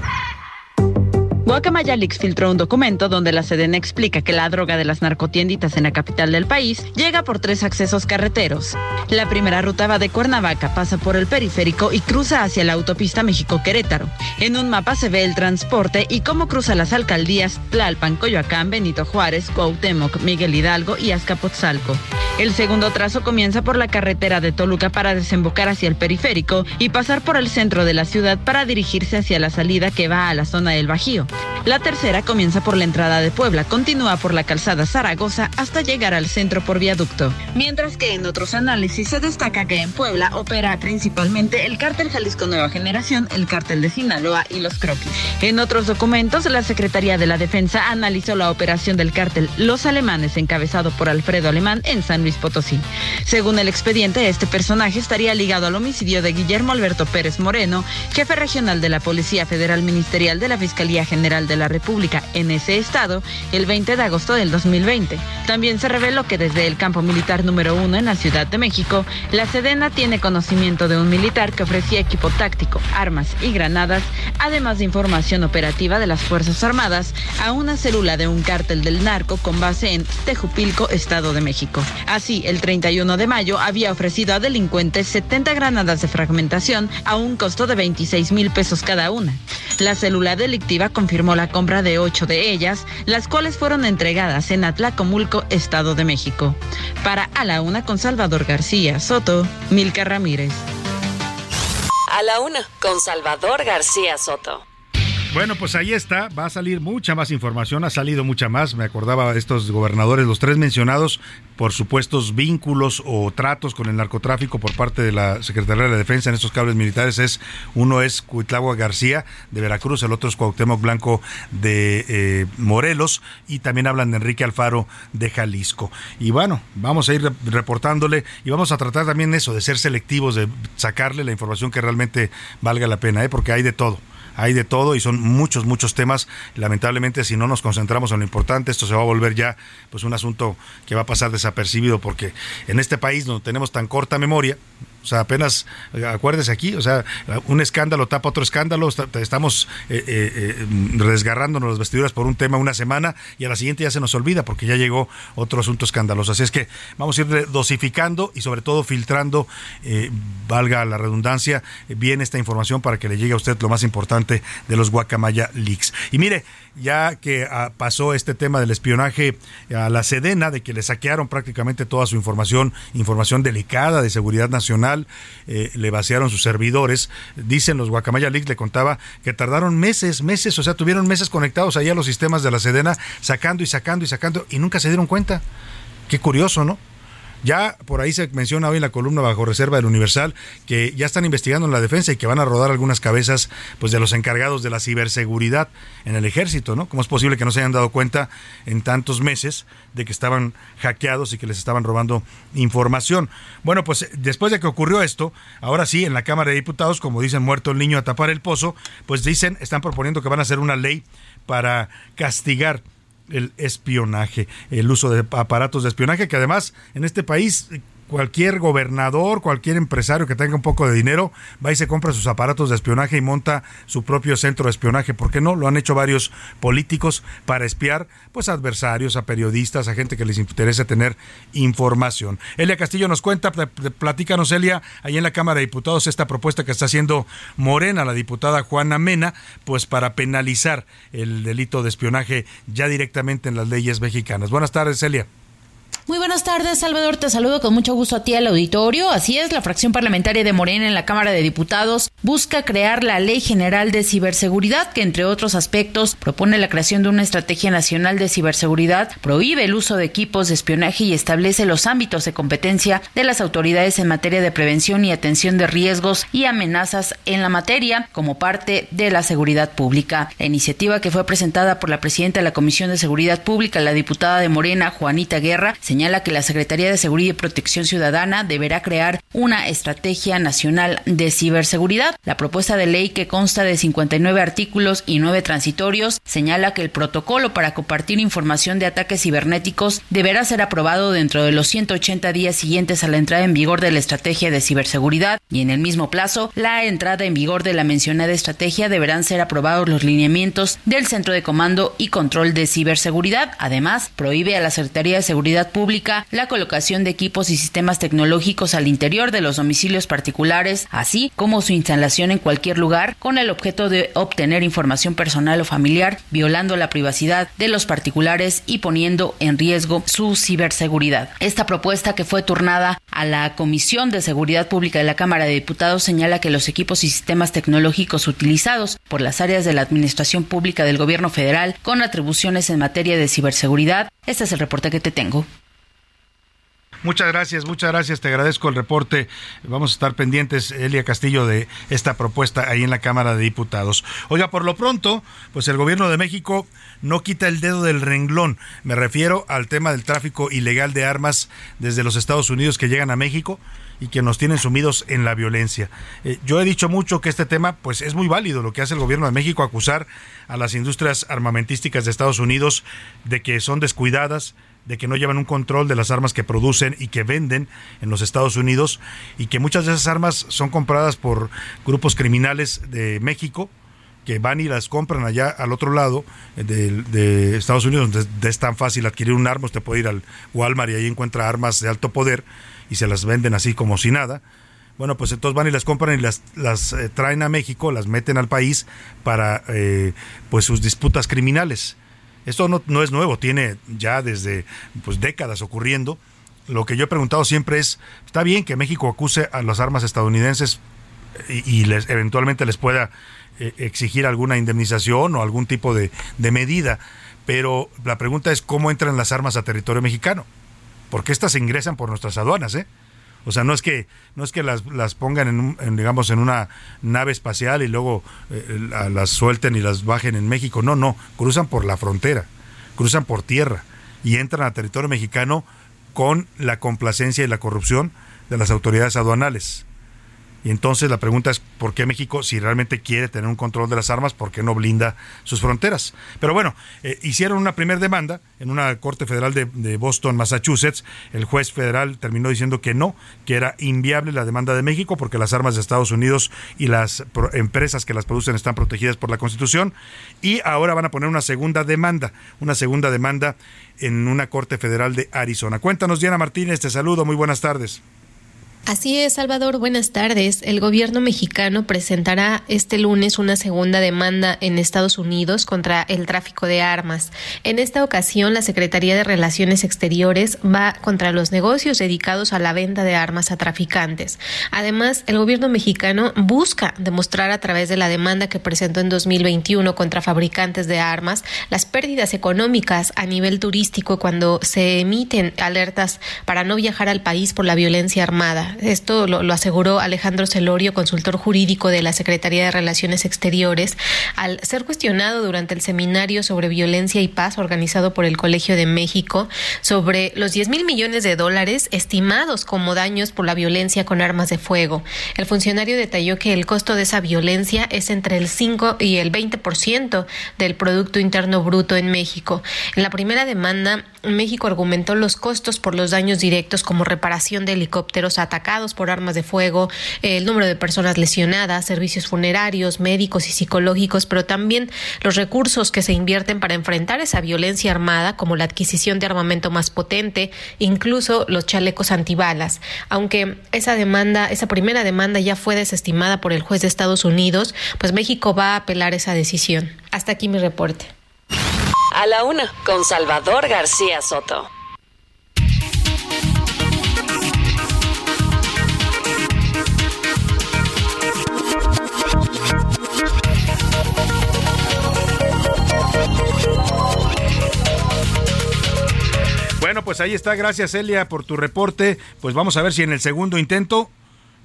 Guacamaya Leaks filtró un documento donde la Sedena explica que la droga de las narcotienditas en la capital del país llega por tres accesos carreteros. La primera ruta va de Cuernavaca, pasa por el periférico y cruza hacia la autopista México-Querétaro. En un mapa se ve el transporte y cómo cruza las alcaldías Tlalpan, Coyoacán, Benito Juárez, Cuauhtémoc, Miguel Hidalgo y Azcapotzalco. El segundo trazo comienza por la carretera de Toluca para desembocar hacia el periférico y pasar por el centro de la ciudad para dirigirse hacia la salida que va a la zona del Bajío. La tercera comienza por la entrada de Puebla, continúa por la calzada Zaragoza hasta llegar al centro por viaducto. Mientras que en otros análisis se destaca que en Puebla opera principalmente el cártel Jalisco Nueva Generación, el cártel de Sinaloa y los Croquis. En otros documentos, la Secretaría de la Defensa analizó la operación del cártel Los Alemanes encabezado por Alfredo Alemán en San Luis Potosí. Según el expediente, este personaje estaría ligado al homicidio de Guillermo Alberto Pérez Moreno, jefe regional de la Policía Federal Ministerial de la Fiscalía General de la República en ese estado el 20 de agosto del 2020. También se reveló que desde el campo militar número uno en la Ciudad de México, la Sedena tiene conocimiento de un militar que ofrecía equipo táctico, armas y granadas, además de información operativa de las Fuerzas Armadas a una célula de un cártel del narco con base en Tejupilco, Estado de México. Así, el 31 de mayo había ofrecido a delincuentes 70 granadas de fragmentación a un costo de 26 mil pesos cada una. La célula delictiva confirmó la compra de ocho de ellas, las cuales fueron entregadas en Atlacomulco, Estado de México. Para A la Una con Salvador García Soto, Milka Ramírez. A la Una con Salvador García Soto. Bueno, pues ahí está, va a salir mucha más información, ha salido mucha más, me acordaba de estos gobernadores, los tres mencionados, por supuestos vínculos o tratos con el narcotráfico por parte de la Secretaría de la Defensa en estos cables militares es, uno es Cuitlagua García de Veracruz, el otro es Cuauhtémoc Blanco de eh, Morelos y también hablan de Enrique Alfaro de Jalisco. Y bueno, vamos a ir reportándole y vamos a tratar también eso, de ser selectivos, de sacarle la información que realmente valga la pena, ¿eh? porque hay de todo hay de todo y son muchos, muchos temas. Lamentablemente, si no nos concentramos en lo importante, esto se va a volver ya pues un asunto que va a pasar desapercibido porque en este país donde tenemos tan corta memoria, o sea, apenas, acuérdese aquí, o sea, un escándalo tapa otro escándalo, estamos eh, eh, eh, desgarrándonos las vestiduras por un tema una semana y a la siguiente ya se nos olvida porque ya llegó otro asunto escandaloso. Así es que vamos a ir dosificando y sobre todo filtrando, valga la redundancia, bien esta información para que le llegue a usted lo más importante de los Guacamaya Leaks. Y mire, ya que ah, pasó este tema del espionaje a la Sedena, de que le saquearon prácticamente toda su información, información delicada de seguridad nacional, eh, le vaciaron sus servidores. Dicen los Guacamaya Leaks, le contaba que tardaron meses, meses, o sea, tuvieron meses conectados ahí a los sistemas de la Sedena, sacando y sacando y sacando, y nunca se dieron cuenta. Qué curioso, ¿no? Ya por ahí se menciona hoy en la columna bajo reserva del Universal que ya están investigando en la defensa y que van a rodar algunas cabezas pues de los encargados de la ciberseguridad en el ejército, ¿no? ¿Cómo es posible que no se hayan dado cuenta en tantos meses de que estaban hackeados y que les estaban robando información? Bueno, pues después de que ocurrió esto, ahora sí, en la Cámara de Diputados, como dicen, muerto el niño a tapar el pozo, pues dicen, están proponiendo que van a hacer una ley para castigar el espionaje, el uso de aparatos de espionaje, que además en este país cualquier gobernador, cualquier empresario que tenga un poco de dinero, va y se compra sus aparatos de espionaje y monta su propio centro de espionaje. ¿Por qué no? Lo han hecho varios políticos para espiar pues a adversarios, a periodistas, a gente que les interese tener información. Elia Castillo nos cuenta, platícanos Elia, ahí en la Cámara de Diputados esta propuesta que está haciendo Morena, la diputada Juana Mena, pues para penalizar el delito de espionaje ya directamente en las leyes mexicanas. Buenas tardes, Elia. Muy buenas tardes, Salvador. Te saludo con mucho gusto a ti al auditorio. Así es, la fracción parlamentaria de Morena en la Cámara de Diputados busca crear la Ley General de Ciberseguridad, que entre otros aspectos propone la creación de una estrategia nacional de ciberseguridad, prohíbe el uso de equipos de espionaje y establece los ámbitos de competencia de las autoridades en materia de prevención y atención de riesgos y amenazas en la materia como parte de la seguridad pública. La iniciativa que fue presentada por la presidenta de la Comisión de Seguridad Pública, la diputada de Morena, Juanita Guerra, señala que la Secretaría de Seguridad y Protección Ciudadana deberá crear una estrategia nacional de ciberseguridad. La propuesta de ley que consta de 59 artículos y 9 transitorios señala que el protocolo para compartir información de ataques cibernéticos deberá ser aprobado dentro de los 180 días siguientes a la entrada en vigor de la estrategia de ciberseguridad y en el mismo plazo la entrada en vigor de la mencionada estrategia deberán ser aprobados los lineamientos del Centro de Comando y Control de Ciberseguridad. Además, prohíbe a la Secretaría de Seguridad Pública la colocación de equipos y sistemas tecnológicos al interior de los domicilios particulares, así como su instalación en cualquier lugar con el objeto de obtener información personal o familiar, violando la privacidad de los particulares y poniendo en riesgo su ciberseguridad. Esta propuesta que fue turnada a la Comisión de Seguridad Pública de la Cámara de Diputados señala que los equipos y sistemas tecnológicos utilizados por las áreas de la Administración Pública del Gobierno Federal con atribuciones en materia de ciberseguridad. Este es el reporte que te tengo. Muchas gracias, muchas gracias. Te agradezco el reporte. Vamos a estar pendientes, Elia Castillo, de esta propuesta ahí en la Cámara de Diputados. Oiga, por lo pronto, pues el gobierno de México no quita el dedo del renglón. Me refiero al tema del tráfico ilegal de armas desde los Estados Unidos que llegan a México y que nos tienen sumidos en la violencia. Eh, yo he dicho mucho que este tema pues es muy válido lo que hace el gobierno de México acusar a las industrias armamentísticas de Estados Unidos de que son descuidadas, de que no llevan un control de las armas que producen y que venden en los Estados Unidos y que muchas de esas armas son compradas por grupos criminales de México que van y las compran allá al otro lado eh, de, Estados Unidos, donde es tan fácil adquirir un arma, usted puede ir al Walmart y ahí encuentra armas de alto poder y se las venden así como si nada. Bueno, pues entonces van y las compran y las, las eh, traen a México, las meten al país para eh, pues sus disputas criminales. Esto no, no es nuevo, tiene ya desde pues, décadas ocurriendo. Lo que yo he preguntado siempre es, está bien que México acuse a las armas estadounidenses y, les, eventualmente les pueda eh, exigir alguna indemnización o algún tipo de, de medida. Pero la pregunta es cómo entran las armas a territorio mexicano. Porque estas ingresan por nuestras aduanas, ¿eh? O sea, no es que no es que las, las pongan en, un, digamos en una nave espacial y luego eh, las suelten y las bajen en México. No, no, cruzan por la frontera, cruzan por tierra y entran a territorio mexicano con la complacencia y la corrupción de las autoridades aduanales. Y entonces la pregunta es, ¿por qué México, si realmente quiere tener un control de las armas, por qué no blinda sus fronteras? Pero bueno, eh, hicieron una primera demanda en una Corte Federal de, Boston, Massachusetts. El juez federal terminó diciendo que no, que era inviable la demanda de México porque las armas de Estados Unidos y las empresas que las producen están protegidas por la Constitución. Y ahora van a poner una segunda demanda, una segunda demanda en una Corte Federal de Arizona. Cuéntanos, Diana Martínez, te saludo, muy buenas tardes. Así es, Salvador. Buenas tardes. El gobierno mexicano presentará este lunes una segunda demanda en Estados Unidos contra el tráfico de armas. En esta ocasión, la Secretaría de Relaciones Exteriores va contra los negocios dedicados a la venta de armas a traficantes. Además, el gobierno mexicano busca demostrar a través de la demanda que presentó en 2021 contra fabricantes de armas las pérdidas económicas a nivel turístico cuando se emiten alertas para no viajar al país por la violencia armada. Esto lo, aseguró Alejandro Celorio, consultor jurídico de la Secretaría de Relaciones Exteriores, al ser cuestionado durante el seminario sobre violencia y paz organizado por el Colegio de México sobre los 10 mil millones de dólares estimados como daños por la violencia con armas de fuego. El funcionario detalló que el costo de esa violencia es entre el 5 y el 20% del Producto Interno Bruto en México. En la primera demanda, México argumentó los costos por los daños directos como reparación de helicópteros atacados por armas de fuego, el número de personas lesionadas, servicios funerarios, médicos y psicológicos, pero también los recursos que se invierten para enfrentar esa violencia armada, como la adquisición de armamento más potente, incluso los chalecos antibalas. Aunque esa demanda, esa primera demanda ya fue desestimada por el juez de Estados Unidos, pues México va a apelar esa decisión. Hasta aquí mi reporte. A la una, con Salvador García Soto. Bueno, pues ahí está. Gracias, Elia, por tu reporte. Pues vamos a ver si en el segundo intento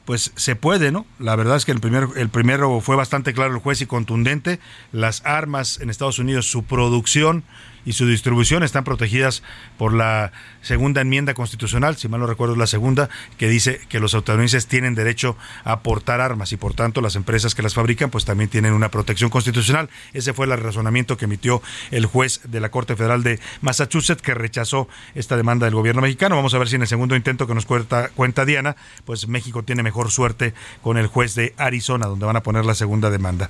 pues se puede, ¿no? La verdad es que el, primer, el primero fue bastante claro el juez y contundente. Las armas en Estados Unidos, su producción y su distribución están protegidas por la segunda enmienda constitucional, si mal no recuerdo la segunda, que dice que los estadounidenses tienen derecho a portar armas y por tanto las empresas que las fabrican pues también tienen una protección constitucional. Ese fue el razonamiento que emitió el juez de la Corte Federal de Massachusetts que rechazó esta demanda del gobierno mexicano. Vamos a ver si en el segundo intento que nos cuenta, cuenta Diana, pues México tiene mejor suerte con el juez de Arizona, donde van a poner la segunda demanda.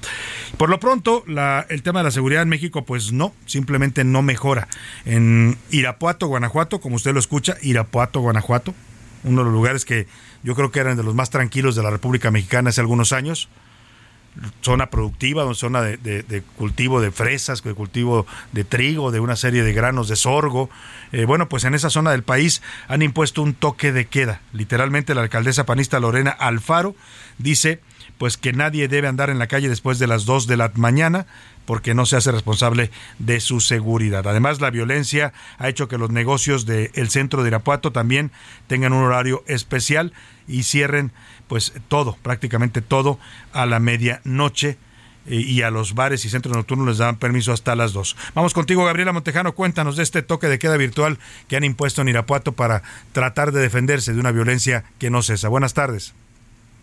Por lo pronto, el tema de la seguridad en México, pues no, simplemente no mejora. En Irapuato, Guanajuato, como usted lo escucha, Irapuato, Guanajuato, uno de los lugares que yo creo que eran de los más tranquilos de la República Mexicana hace algunos años. Zona productiva, zona de, cultivo de fresas, de cultivo de trigo, de una serie de granos de sorgo. Eh, bueno, pues en esa zona del país han impuesto un toque de queda. Literalmente la alcaldesa panista Lorena Alfaro dice pues que nadie debe andar en la calle después de las 2 de la mañana porque no se hace responsable de su seguridad. Además, la violencia ha hecho que los negocios del centro de Irapuato también tengan un horario especial y cierren pues todo, prácticamente todo a la medianoche eh, y a los bares y centros nocturnos les dan permiso hasta las 2. Vamos contigo, Gabriela Montejano, cuéntanos de este toque de queda virtual que han impuesto en Irapuato para tratar de defenderse de una violencia que no cesa. Buenas tardes.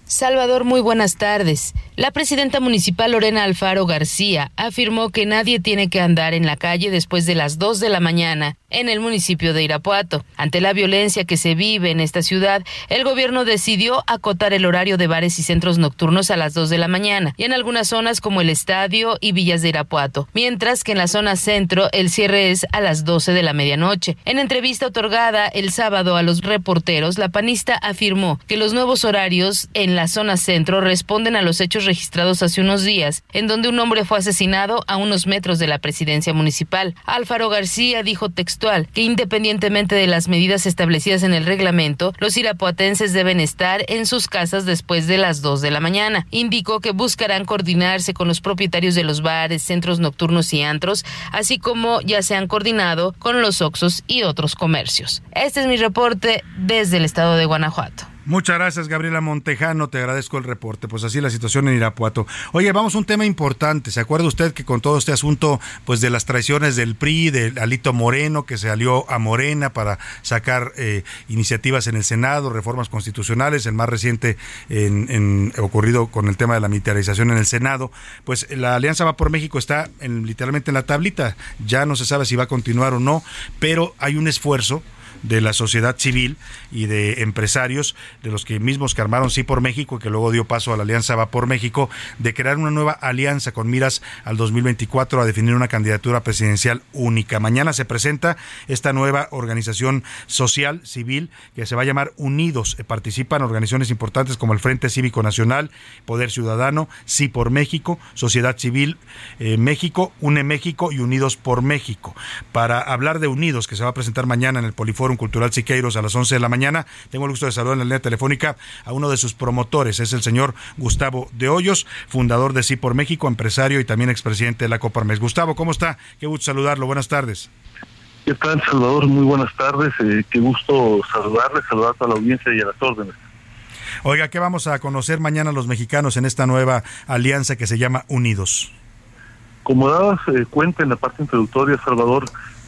Salvador, muy buenas tardes. La presidenta municipal Lorena Alfaro García afirmó que nadie tiene que andar en la calle después de las 2 de la mañana en el municipio de Irapuato. Ante la violencia que se vive en esta ciudad, el gobierno decidió acotar el horario de bares y centros nocturnos a las 2 de la mañana y en algunas zonas como el estadio y villas de Irapuato, mientras que en la zona centro el cierre es a las 12 de la medianoche. En entrevista otorgada el sábado a los reporteros, la panista afirmó que los nuevos horarios en la zona centro responden a los hechos registrados hace unos días, en donde un hombre fue asesinado a unos metros de la presidencia municipal. Álvaro García dijo textualmente que independientemente de las medidas establecidas en el reglamento, los irapuatenses deben estar en sus casas después de las 2 de la mañana. Indicó que buscarán coordinarse con los propietarios de los bares, centros nocturnos y antros, así como ya se han coordinado con los Oxos y otros comercios. Este es mi reporte desde el estado de Guanajuato. Muchas gracias, Gabriela Montejano. Te agradezco el reporte. Pues así la situación en Irapuato. Oye, vamos a un tema importante. ¿Se acuerda usted que con todo este asunto, pues de las traiciones del PRI, de Alito Moreno, que se alió a Morena para sacar eh, iniciativas en el Senado, reformas constitucionales, el más reciente en, ocurrido con el tema de la militarización en el Senado? Pues la Alianza Va por México está en, literalmente en la tablita. Ya no se sabe si va a continuar o no, pero hay un esfuerzo de la sociedad civil y de empresarios, de los que mismos que armaron Sí por México, que luego dio paso a la Alianza Va por México, de crear una nueva alianza con miras al 2024 a definir una candidatura presidencial única. Mañana se presenta esta nueva organización social, civil, que se va a llamar Unidos. Participan organizaciones importantes como el Frente Cívico Nacional, Poder Ciudadano, Sí por México, Sociedad Civil eh, México, UNE México y Unidos por México. Para hablar de Unidos, que se va a presentar mañana en el Poliforum Cultural Siqueiros a las 11 de la mañana. Tengo el gusto de saludar en la línea telefónica a uno de sus promotores, es el señor Gustavo de Hoyos, fundador de Sí por México, empresario y también expresidente de la Coparmes. Gustavo, ¿cómo está? Qué gusto saludarlo. Buenas tardes. ¿Qué tal, Salvador? Muy buenas tardes. Eh, qué gusto saludarle, saludar a toda la audiencia y a las órdenes. Oiga, ¿qué vamos a conocer mañana los mexicanos en esta nueva alianza que se llama Unidos? Como dabas eh, cuenta en la parte introductoria, Salvador,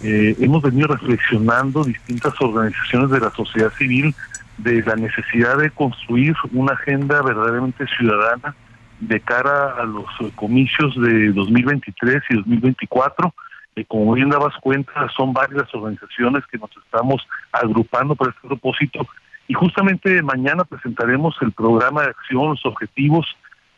eh, hemos venido reflexionando distintas organizaciones de la sociedad civil de la necesidad de construir una agenda verdaderamente ciudadana de cara a los comicios de 2023 y 2024. Eh, como bien dabas cuenta, son varias organizaciones que nos estamos agrupando para este propósito y justamente mañana presentaremos el programa de acción, los objetivos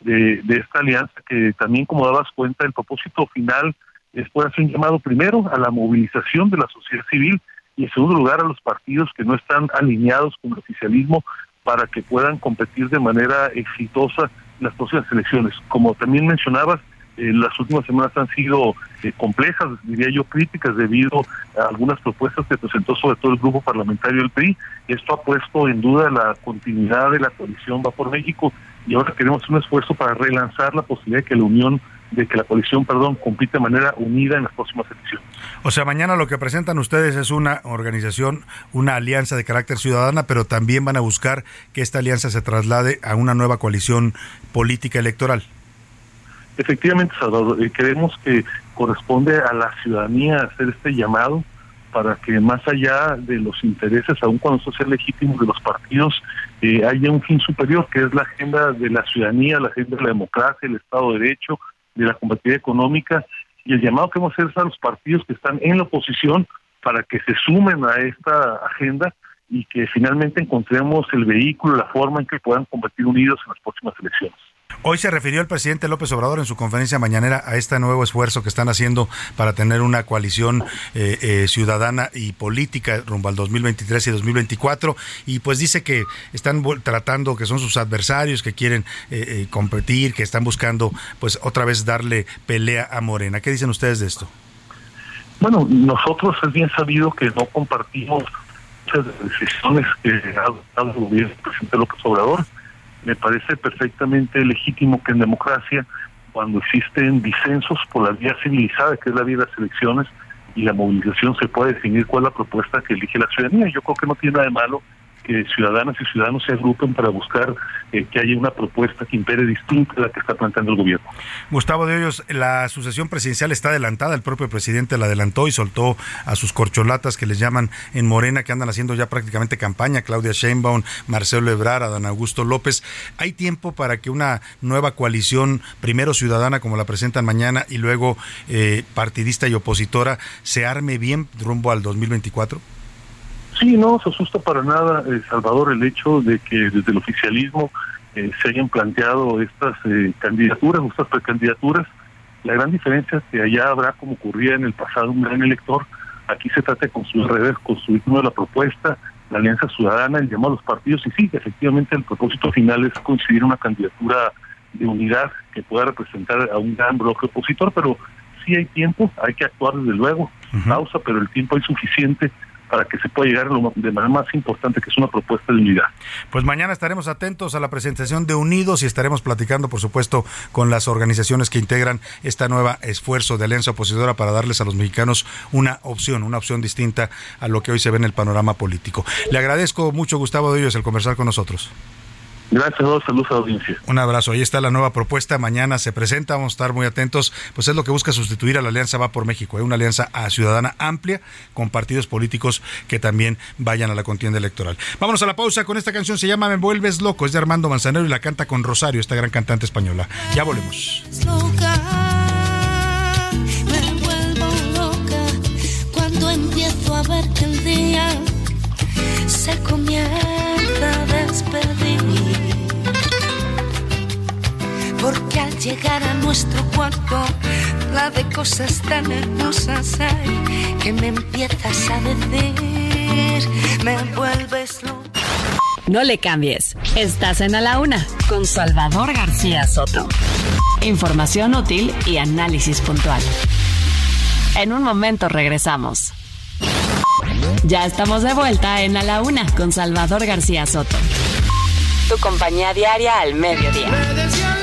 de, de esta alianza, que también como dabas cuenta, el propósito final es puede hacer un llamado primero a la movilización de la sociedad civil y en segundo lugar a los partidos que no están alineados con el oficialismo para que puedan competir de manera exitosa en las próximas elecciones. Como también mencionabas, eh, las últimas semanas han sido eh, complejas, diría yo, críticas debido a algunas propuestas que presentó sobre todo el grupo parlamentario del PRI. Esto ha puesto en duda la continuidad de la coalición Va por México y ahora queremos un esfuerzo para relanzar la posibilidad de que la Unión de que la coalición, perdón, compite de manera unida en las próximas elecciones. O sea, mañana lo que presentan ustedes es una organización, una alianza de carácter ciudadana, pero también van a buscar que esta alianza se traslade a una nueva coalición política electoral. Efectivamente, Salvador, eh, creemos que corresponde a la ciudadanía hacer este llamado para que más allá de los intereses, aun cuando eso sea legítimo de los partidos, eh, haya un fin superior, que es la agenda de la ciudadanía, la agenda de la democracia, el Estado de Derecho, de la competitividad económica y el llamado que hemos hecho a los partidos que están en la oposición para que se sumen a esta agenda y que finalmente encontremos el vehículo, la forma en que puedan competir unidos en las próximas elecciones. Hoy se refirió el presidente López Obrador en su conferencia mañanera a este nuevo esfuerzo que están haciendo para tener una coalición eh, eh, ciudadana y política rumbo al 2023 y 2024 y pues dice que están tratando que son sus adversarios que quieren eh, competir, que están buscando pues otra vez darle pelea a Morena. ¿Qué dicen ustedes de esto? Bueno, nosotros es bien sabido que no compartimos muchas decisiones que ha adoptado el gobierno presidente López Obrador me parece perfectamente legítimo que en democracia, cuando existen disensos por la vía civilizada, que es la vía de las elecciones, y la movilización se puede definir cuál es la propuesta que elige la ciudadanía. Yo creo que no tiene nada de malo que ciudadanas y ciudadanos se agrupen para buscar eh, que haya una propuesta que impere distinta a la que está planteando el gobierno. Gustavo de Hoyos, la sucesión presidencial está adelantada, el propio presidente la adelantó y soltó a sus corcholatas que les llaman en Morena, que andan haciendo ya prácticamente campaña, Claudia Sheinbaum, Marcelo Ebrard, Adán Augusto López. ¿Hay tiempo para que una nueva coalición, primero ciudadana como la presentan mañana y luego eh, partidista y opositora, se arme bien rumbo al 2024? Sí, no se asusta para nada, eh, Salvador, el hecho de que desde el oficialismo eh, se hayan planteado estas eh, candidaturas, estas precandidaturas. La gran diferencia es que allá habrá, como ocurría en el pasado, un gran elector. Aquí se trata de construir redes, construir la propuesta, la alianza ciudadana, el llamado a los partidos. Y sí, efectivamente, el propósito final es coincidir una candidatura de unidad que pueda representar a un gran bloque opositor, pero sí hay tiempo, hay que actuar desde luego pausa, pero el tiempo es suficiente para que se pueda llegar lo, de manera más importante, que es una propuesta de unidad. Pues mañana estaremos atentos a la presentación de Unidos y estaremos platicando, por supuesto, con las organizaciones que integran esta nueva esfuerzo de alianza opositora para darles a los mexicanos una opción, una opción distinta a lo que hoy se ve en el panorama político. Le agradezco mucho, Gustavo de ellos, el conversar con nosotros. Gracias, a saludos a la audiencia. Un abrazo. Ahí está la nueva propuesta. Mañana se presenta. Vamos a estar muy atentos. Pues es lo que busca sustituir a la Alianza Va por México. Es ¿eh? una alianza ciudadana amplia con partidos políticos que también vayan a la contienda electoral. Vámonos a la pausa con esta canción. Se llama Me Vuelves Loco. Es de Armando Manzanero y la canta con Rosario, esta gran cantante española. Ya volvemos. me vuelvo loca cuando empiezo a ver que el día se comienza porque al llegar a nuestro cuarto, la de cosas tan hermosas hay que me empiezas a decir, me vuelves loco. No le cambies. Estás en A la Una con Salvador García Soto. Información útil y análisis puntual. En un momento regresamos. Ya estamos de vuelta en A la Una con Salvador García Soto. Tu compañía diaria al mediodía.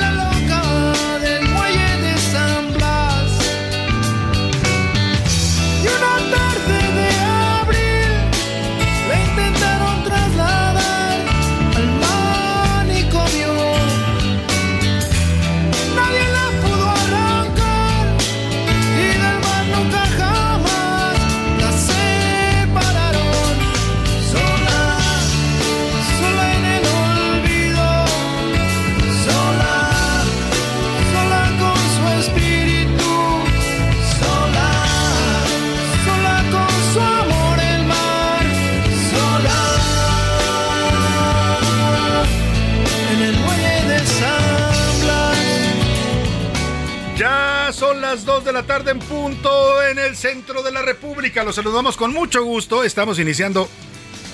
Tarde en punto en el centro de la República. Los saludamos con mucho gusto. Estamos iniciando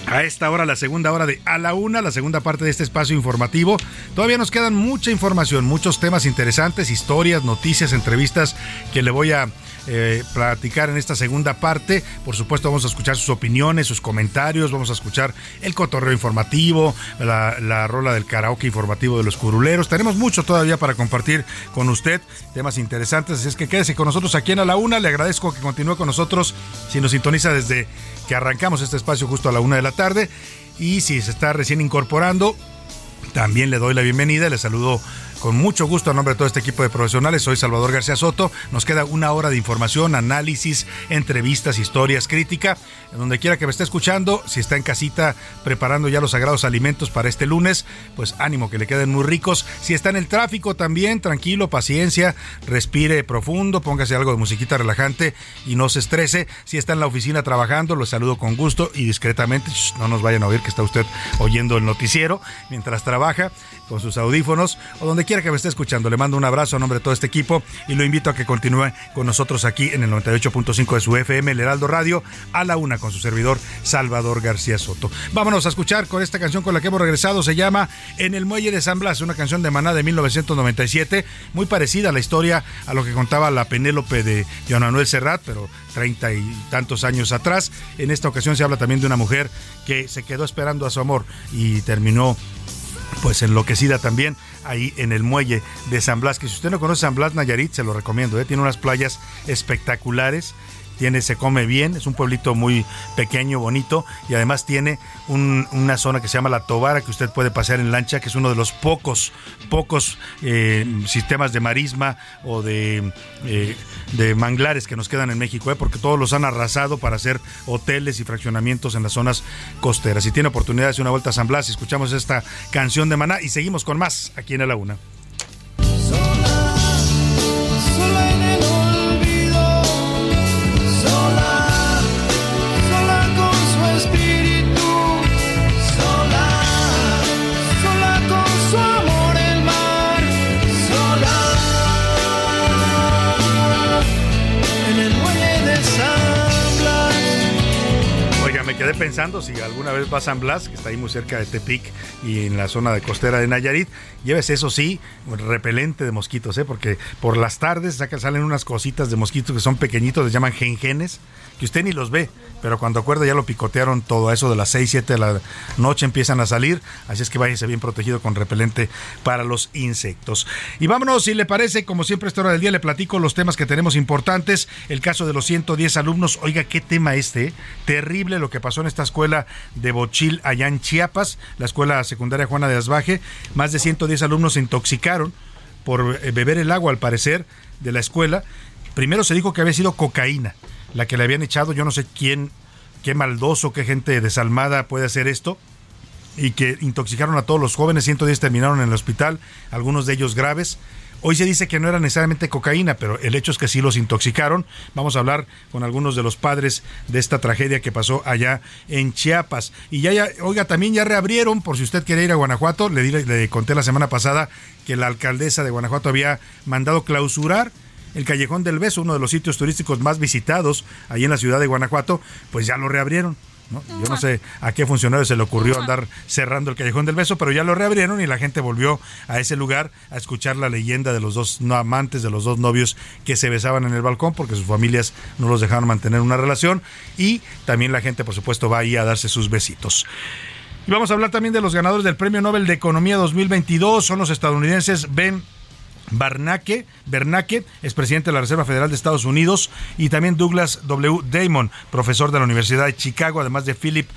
a esta hora, la segunda hora de A la Una, la segunda parte de este espacio informativo. Todavía nos quedan mucha información, muchos temas interesantes, historias, noticias, entrevistas que le voy a eh, platicar en esta segunda parte. Por supuesto, vamos a escuchar sus opiniones, sus comentarios, vamos a escuchar el cotorreo informativo, la, la rola del karaoke informativo de los curuleros. Tenemos mucho todavía para compartir con usted, temas interesantes, así es que quédese con nosotros aquí en A la Una. Le agradezco que continúe con nosotros si nos sintoniza desde que arrancamos este espacio justo a la una de la tarde. Y si se está recién incorporando, también le doy la bienvenida, le saludo con mucho gusto, a nombre de todo este equipo de profesionales, soy Salvador García Soto. Nos queda una hora de información, análisis, entrevistas, historias, crítica. En donde quiera que me esté escuchando, si está en casita preparando ya los sagrados alimentos para este lunes, pues ánimo que le queden muy ricos. Si está en el tráfico también, tranquilo, paciencia, respire profundo, póngase algo de musiquita relajante y no se estrese. Si está en la oficina trabajando, lo saludo con gusto y discretamente. no nos vayan a oír que está usted oyendo el noticiero mientras trabaja con sus audífonos o donde quiera que me esté escuchando. Le mando un abrazo a nombre de todo este equipo y lo invito a que continúe con nosotros aquí en el 98.5 de su FM, el Heraldo Radio, a la una con su servidor Salvador García Soto. Vámonos a escuchar con esta canción con la que hemos regresado. Se llama En el Muelle de San Blas, una canción de Maná de 1997, muy parecida a la historia a lo que contaba la Penélope de Joan Manuel Serrat, pero treinta y tantos años atrás. En esta ocasión se habla también de una mujer que se quedó esperando a su amor y terminó pues enloquecida también ahí en el muelle de San Blas, que si usted no conoce San Blas Nayarit, se lo recomiendo, ¿eh? tiene unas playas espectaculares, tiene, se come bien, es un pueblito muy pequeño, bonito, y además tiene una zona que se llama La Tobara, que usted puede pasear en lancha, que es uno de los pocos, pocos eh, sistemas de marisma o de, eh, de manglares que nos quedan en México, ¿eh? porque todos los han arrasado para hacer hoteles y fraccionamientos en las zonas costeras. Si tiene oportunidad, de hacer una vuelta a San Blas, escuchamos esta canción de Maná y seguimos con más aquí en la pensando si alguna vez va a San Blas, que está ahí muy cerca de Tepic y en la zona de costera de Nayarit, llévese eso sí, repelente de mosquitos, ¿eh? porque por las tardes saca, salen unas cositas de mosquitos que son pequeñitos, les llaman gengenes, que usted ni los ve, pero cuando acuerda ya lo picotearon todo, eso de las 6, 7 de la noche empiezan a salir, así es que váyase bien protegido con repelente para los insectos. Y vámonos, si le parece, como siempre a esta hora del día le platico los temas que tenemos importantes, el caso de los 110 alumnos, oiga, qué tema este, ¿eh? terrible lo que pasó en esta escuela de Bochil allá en Chiapas, la escuela secundaria Juana de Asbaje, más de 110 alumnos se intoxicaron por eh, beber el agua, al parecer, de la escuela. Primero se dijo que había sido cocaína la que le habían echado, yo no sé quién, qué maldoso, qué gente desalmada puede hacer esto, y que intoxicaron a todos los jóvenes, 110 terminaron en el hospital, algunos de ellos graves. Hoy se dice que no era necesariamente cocaína, pero el hecho es que sí los intoxicaron. Vamos a hablar con algunos de los padres de esta tragedia que pasó allá en Chiapas. Y ya, ya oiga, también ya reabrieron, por si usted quiere ir a Guanajuato, le, le conté la semana pasada que la alcaldesa de Guanajuato había mandado clausurar el Callejón del Beso, uno de los sitios turísticos más visitados ahí en la ciudad de Guanajuato, pues ya lo reabrieron. Yo no sé a qué funcionario se le ocurrió andar cerrando el Callejón del Beso, pero ya lo reabrieron y la gente volvió a ese lugar a escuchar la leyenda de los dos no amantes, de los dos novios que se besaban en el balcón porque sus familias no los dejaron mantener una relación. Y también la gente, por supuesto, va ahí a darse sus besitos. Y vamos a hablar también de los ganadores del Premio Nobel de Economía 2022, son los estadounidenses Ben Barnaque, Bernanke es presidente de la Reserva Federal de Estados Unidos, y también Douglas W. Damon, profesor de la Universidad de Chicago, además de Philip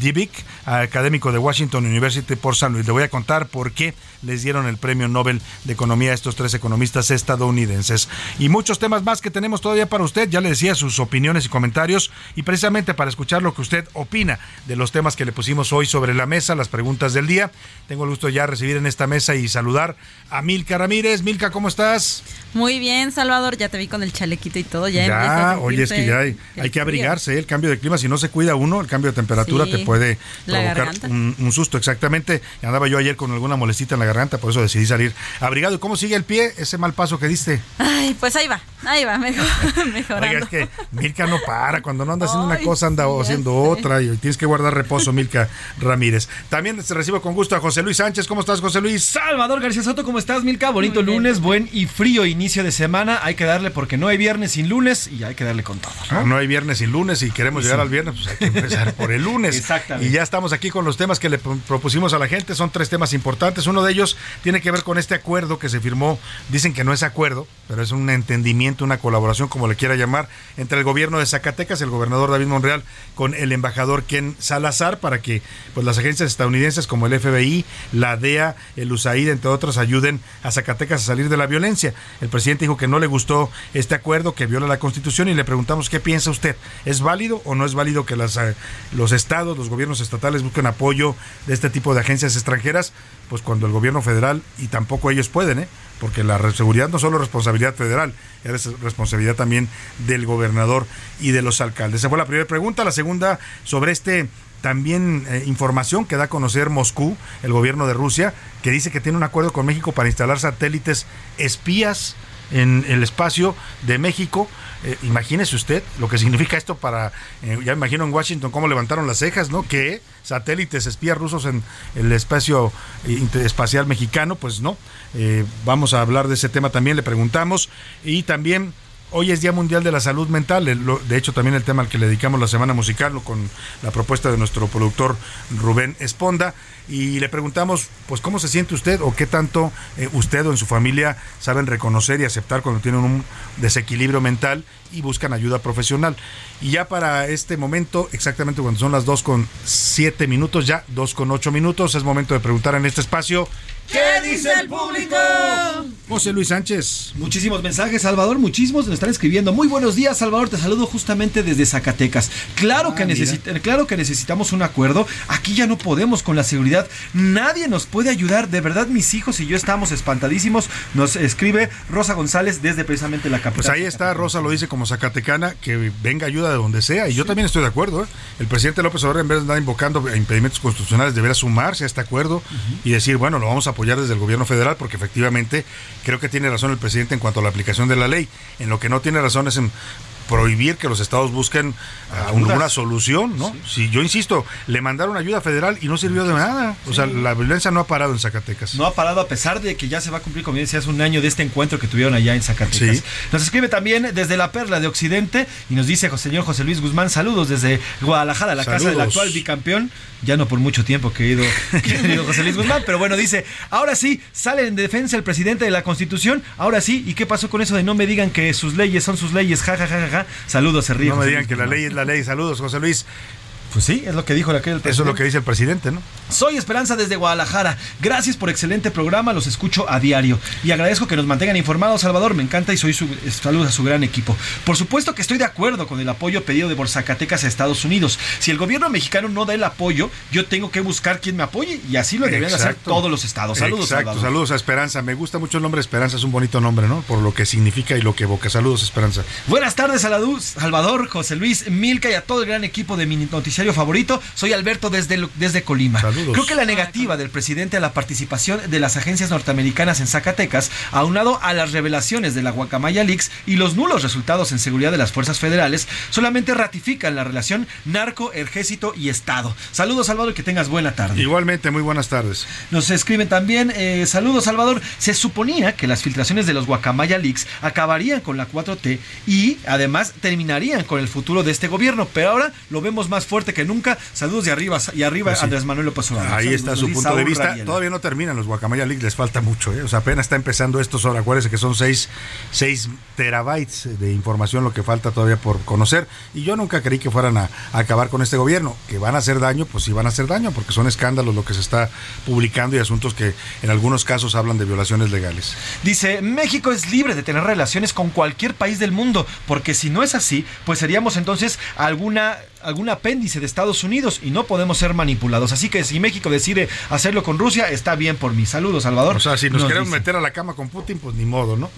Dibick, académico de Washington University por San Luis. Le voy a contar por qué les dieron el Premio Nobel de Economía a estos tres economistas estadounidenses. Y muchos temas más que tenemos todavía para usted. Ya le decía sus opiniones y comentarios, y precisamente para escuchar lo que usted opina de los temas que le pusimos hoy sobre la mesa, las preguntas del día. Tengo el gusto ya de recibir en esta mesa y saludar a Milka Ramírez. Milka, ¿cómo estás? Muy bien, Salvador, ya te vi con el chalequito y todo. Ya, ya oye, es que ya hay, hay que abrigarse, ¿eh? el cambio de clima, si no se cuida uno, el cambio de temperatura te puede provocar un, susto, exactamente. Andaba yo ayer con alguna molestita en la garganta, por eso decidí salir abrigado. ¿Y cómo sigue el pie, ese mal paso que diste? Ay, pues ahí va, ahí va, mejor, (laughs) mejorando. Oiga, es que Milka no para, cuando no anda haciendo una cosa, anda haciendo otra, y tienes que guardar reposo, Milka Ramírez. También te recibo con gusto a José Luis Sánchez, ¿cómo estás, José Luis? Salvador García Soto, ¿cómo estás, Milka? Bonito lunes, buen y frío inicio de semana hay que darle porque no hay viernes sin lunes y hay que darle con todo. No, hay viernes sin lunes y queremos llegar al viernes, pues hay que empezar por el lunes. (laughs) Exactamente. Y ya estamos aquí con los temas que le propusimos a la gente. Son tres temas importantes. Uno de ellos tiene que ver con este acuerdo que se firmó. Dicen que no es acuerdo, pero es un entendimiento, una colaboración, como le quiera llamar, entre el gobierno de Zacatecas, el gobernador David Monreal, con el embajador Ken Salazar, para que pues las agencias estadounidenses como el FBI, la DEA, el USAID, entre otras, ayuden a Zacatecas a salir de la violencia. El presidente dijo que no le gustó este acuerdo que viola la Constitución y le preguntamos qué piensa usted. ¿Es válido o no es válido que eh, los estados, los gobiernos estatales busquen apoyo de este tipo de agencias extranjeras? Pues cuando el gobierno federal, y tampoco ellos pueden, ¿eh? porque la seguridad no solo es responsabilidad federal, es responsabilidad también del gobernador y de los alcaldes. Esa fue la primera pregunta. La segunda, sobre este también eh, información que da a conocer Moscú, el gobierno de Rusia, que dice que tiene un acuerdo con México para instalar satélites espías en el espacio de México. Eh, imagínese usted lo que (laughs) significa esto para, eh, ya imagino en Washington cómo levantaron las cejas, ¿no? Que satélites espías rusos en el espacio eh, espacial mexicano, pues no. vamos a hablar de ese tema también, le preguntamos. Y también Hoy es Día Mundial de la Salud Mental, de hecho también el tema al que le dedicamos la semana musical con la propuesta de nuestro productor Rubén Esponda y le preguntamos pues cómo se siente usted o qué tanto eh, usted o en su familia saben reconocer y aceptar cuando tienen un desequilibrio mental y buscan ayuda profesional. Y ya para este momento, exactamente cuando son las 2 con 7 minutos, ya 2 con 8 minutos, es momento de preguntar en este espacio ¿Qué dice el público? José Luis Sánchez. Muchísimos mensajes, Salvador, muchísimos nos están escribiendo. Muy buenos días, Salvador, te saludo justamente desde Zacatecas. Claro, que, ah, claro que necesitamos un acuerdo. Aquí ya no podemos con la seguridad. Nadie nos puede ayudar. De verdad, mis hijos y yo estamos espantadísimos. Nos escribe Rosa González desde precisamente la capital. Pues ahí está, Rosa lo dice como Zacatecana, que venga ayuda de donde sea. Y yo también estoy de acuerdo. ¿eh? El presidente López Obrador, en vez de andar invocando impedimentos constitucionales, debería sumarse a este acuerdo y decir, bueno, lo vamos a apoyar desde el gobierno federal porque efectivamente creo que tiene razón el presidente en cuanto a la aplicación de la ley. En lo que no tiene razón es en prohibir que los estados busquen ah, una solución, ¿no? Si yo insisto, le mandaron ayuda federal y no sirvió de nada. O sea, la violencia no ha parado en Zacatecas. No ha parado a pesar de que ya se va a cumplir, como decías, un año de este encuentro que tuvieron allá en Zacatecas. Nos escribe también desde la Perla de Occidente y nos dice señor José Luis Guzmán, saludos desde Guadalajara, la casa del actual bicampeón. Ya no por mucho tiempo que he ido, (laughs) querido José Luis Guzmán, pero bueno, dice, ahora sí, sale en defensa el presidente de la Constitución, ahora sí, ¿y qué pasó con eso de no me digan que sus leyes son sus leyes? Ja, ja, ja, ja, Saludos, se ríe. No me digan que la ley es la ley. Saludos, José Luis. Pues sí, es lo que dijo aquel Eso es lo que dice el presidente, ¿no? Soy Esperanza desde Guadalajara. Gracias por excelente programa, los escucho a diario. Y agradezco que nos mantengan informados, Salvador. Me encanta y soy su, saludos a su gran equipo. Por supuesto que estoy de acuerdo con el apoyo pedido de Borzacatecas a Estados Unidos. Si el gobierno mexicano no da el apoyo, yo tengo que buscar quien me apoye y así lo deberían hacer todos los estados. Saludos, Exacto, saludos a Esperanza. Me gusta mucho el nombre Esperanza, es un bonito nombre, ¿no? Por lo que significa y lo que evoca. Saludos, Esperanza. Buenas tardes, Salvador, José Luis, Milka y a todo el gran equipo de mi noticiario favorito. Soy Alberto desde, desde Colima. Creo que la negativa del presidente a la participación de las agencias norteamericanas en Zacatecas, aunado a las revelaciones de la Guacamaya Leaks y los nulos resultados en seguridad de las fuerzas federales, solamente ratifican la relación narco, ejército y Estado. Saludos, Salvador, que tengas buena tarde. Igualmente, muy buenas tardes. Nos escriben también, eh, saludos, Salvador. Se suponía que las filtraciones de los Guacamaya Leaks acabarían con la 4T y además terminarían con el futuro de este gobierno, pero ahora lo vemos más fuerte que nunca. Saludos de arriba y arriba pues Andrés Manuel López Obrador. Ahí está su punto de vista. Todavía no terminan los Guacamaya League, les falta mucho. ¿eh? O sea, apenas está empezando esto ahora. Acuérdense que son 6 terabytes de información lo que falta todavía por conocer. Y yo nunca creí que fueran a, acabar con este gobierno. Que van a hacer daño, pues sí van a hacer daño, porque son escándalos lo que se está publicando y asuntos que en algunos casos hablan de violaciones legales. Dice, México es libre de tener relaciones con cualquier país del mundo, porque si no es así, pues seríamos entonces alguna algún apéndice de Estados Unidos y no podemos ser manipulados. Así que si México decide hacerlo con Rusia, está bien por mí. Saludos, Salvador. O sea, si nos, queremos meter a la cama con Putin, pues ni modo, ¿no?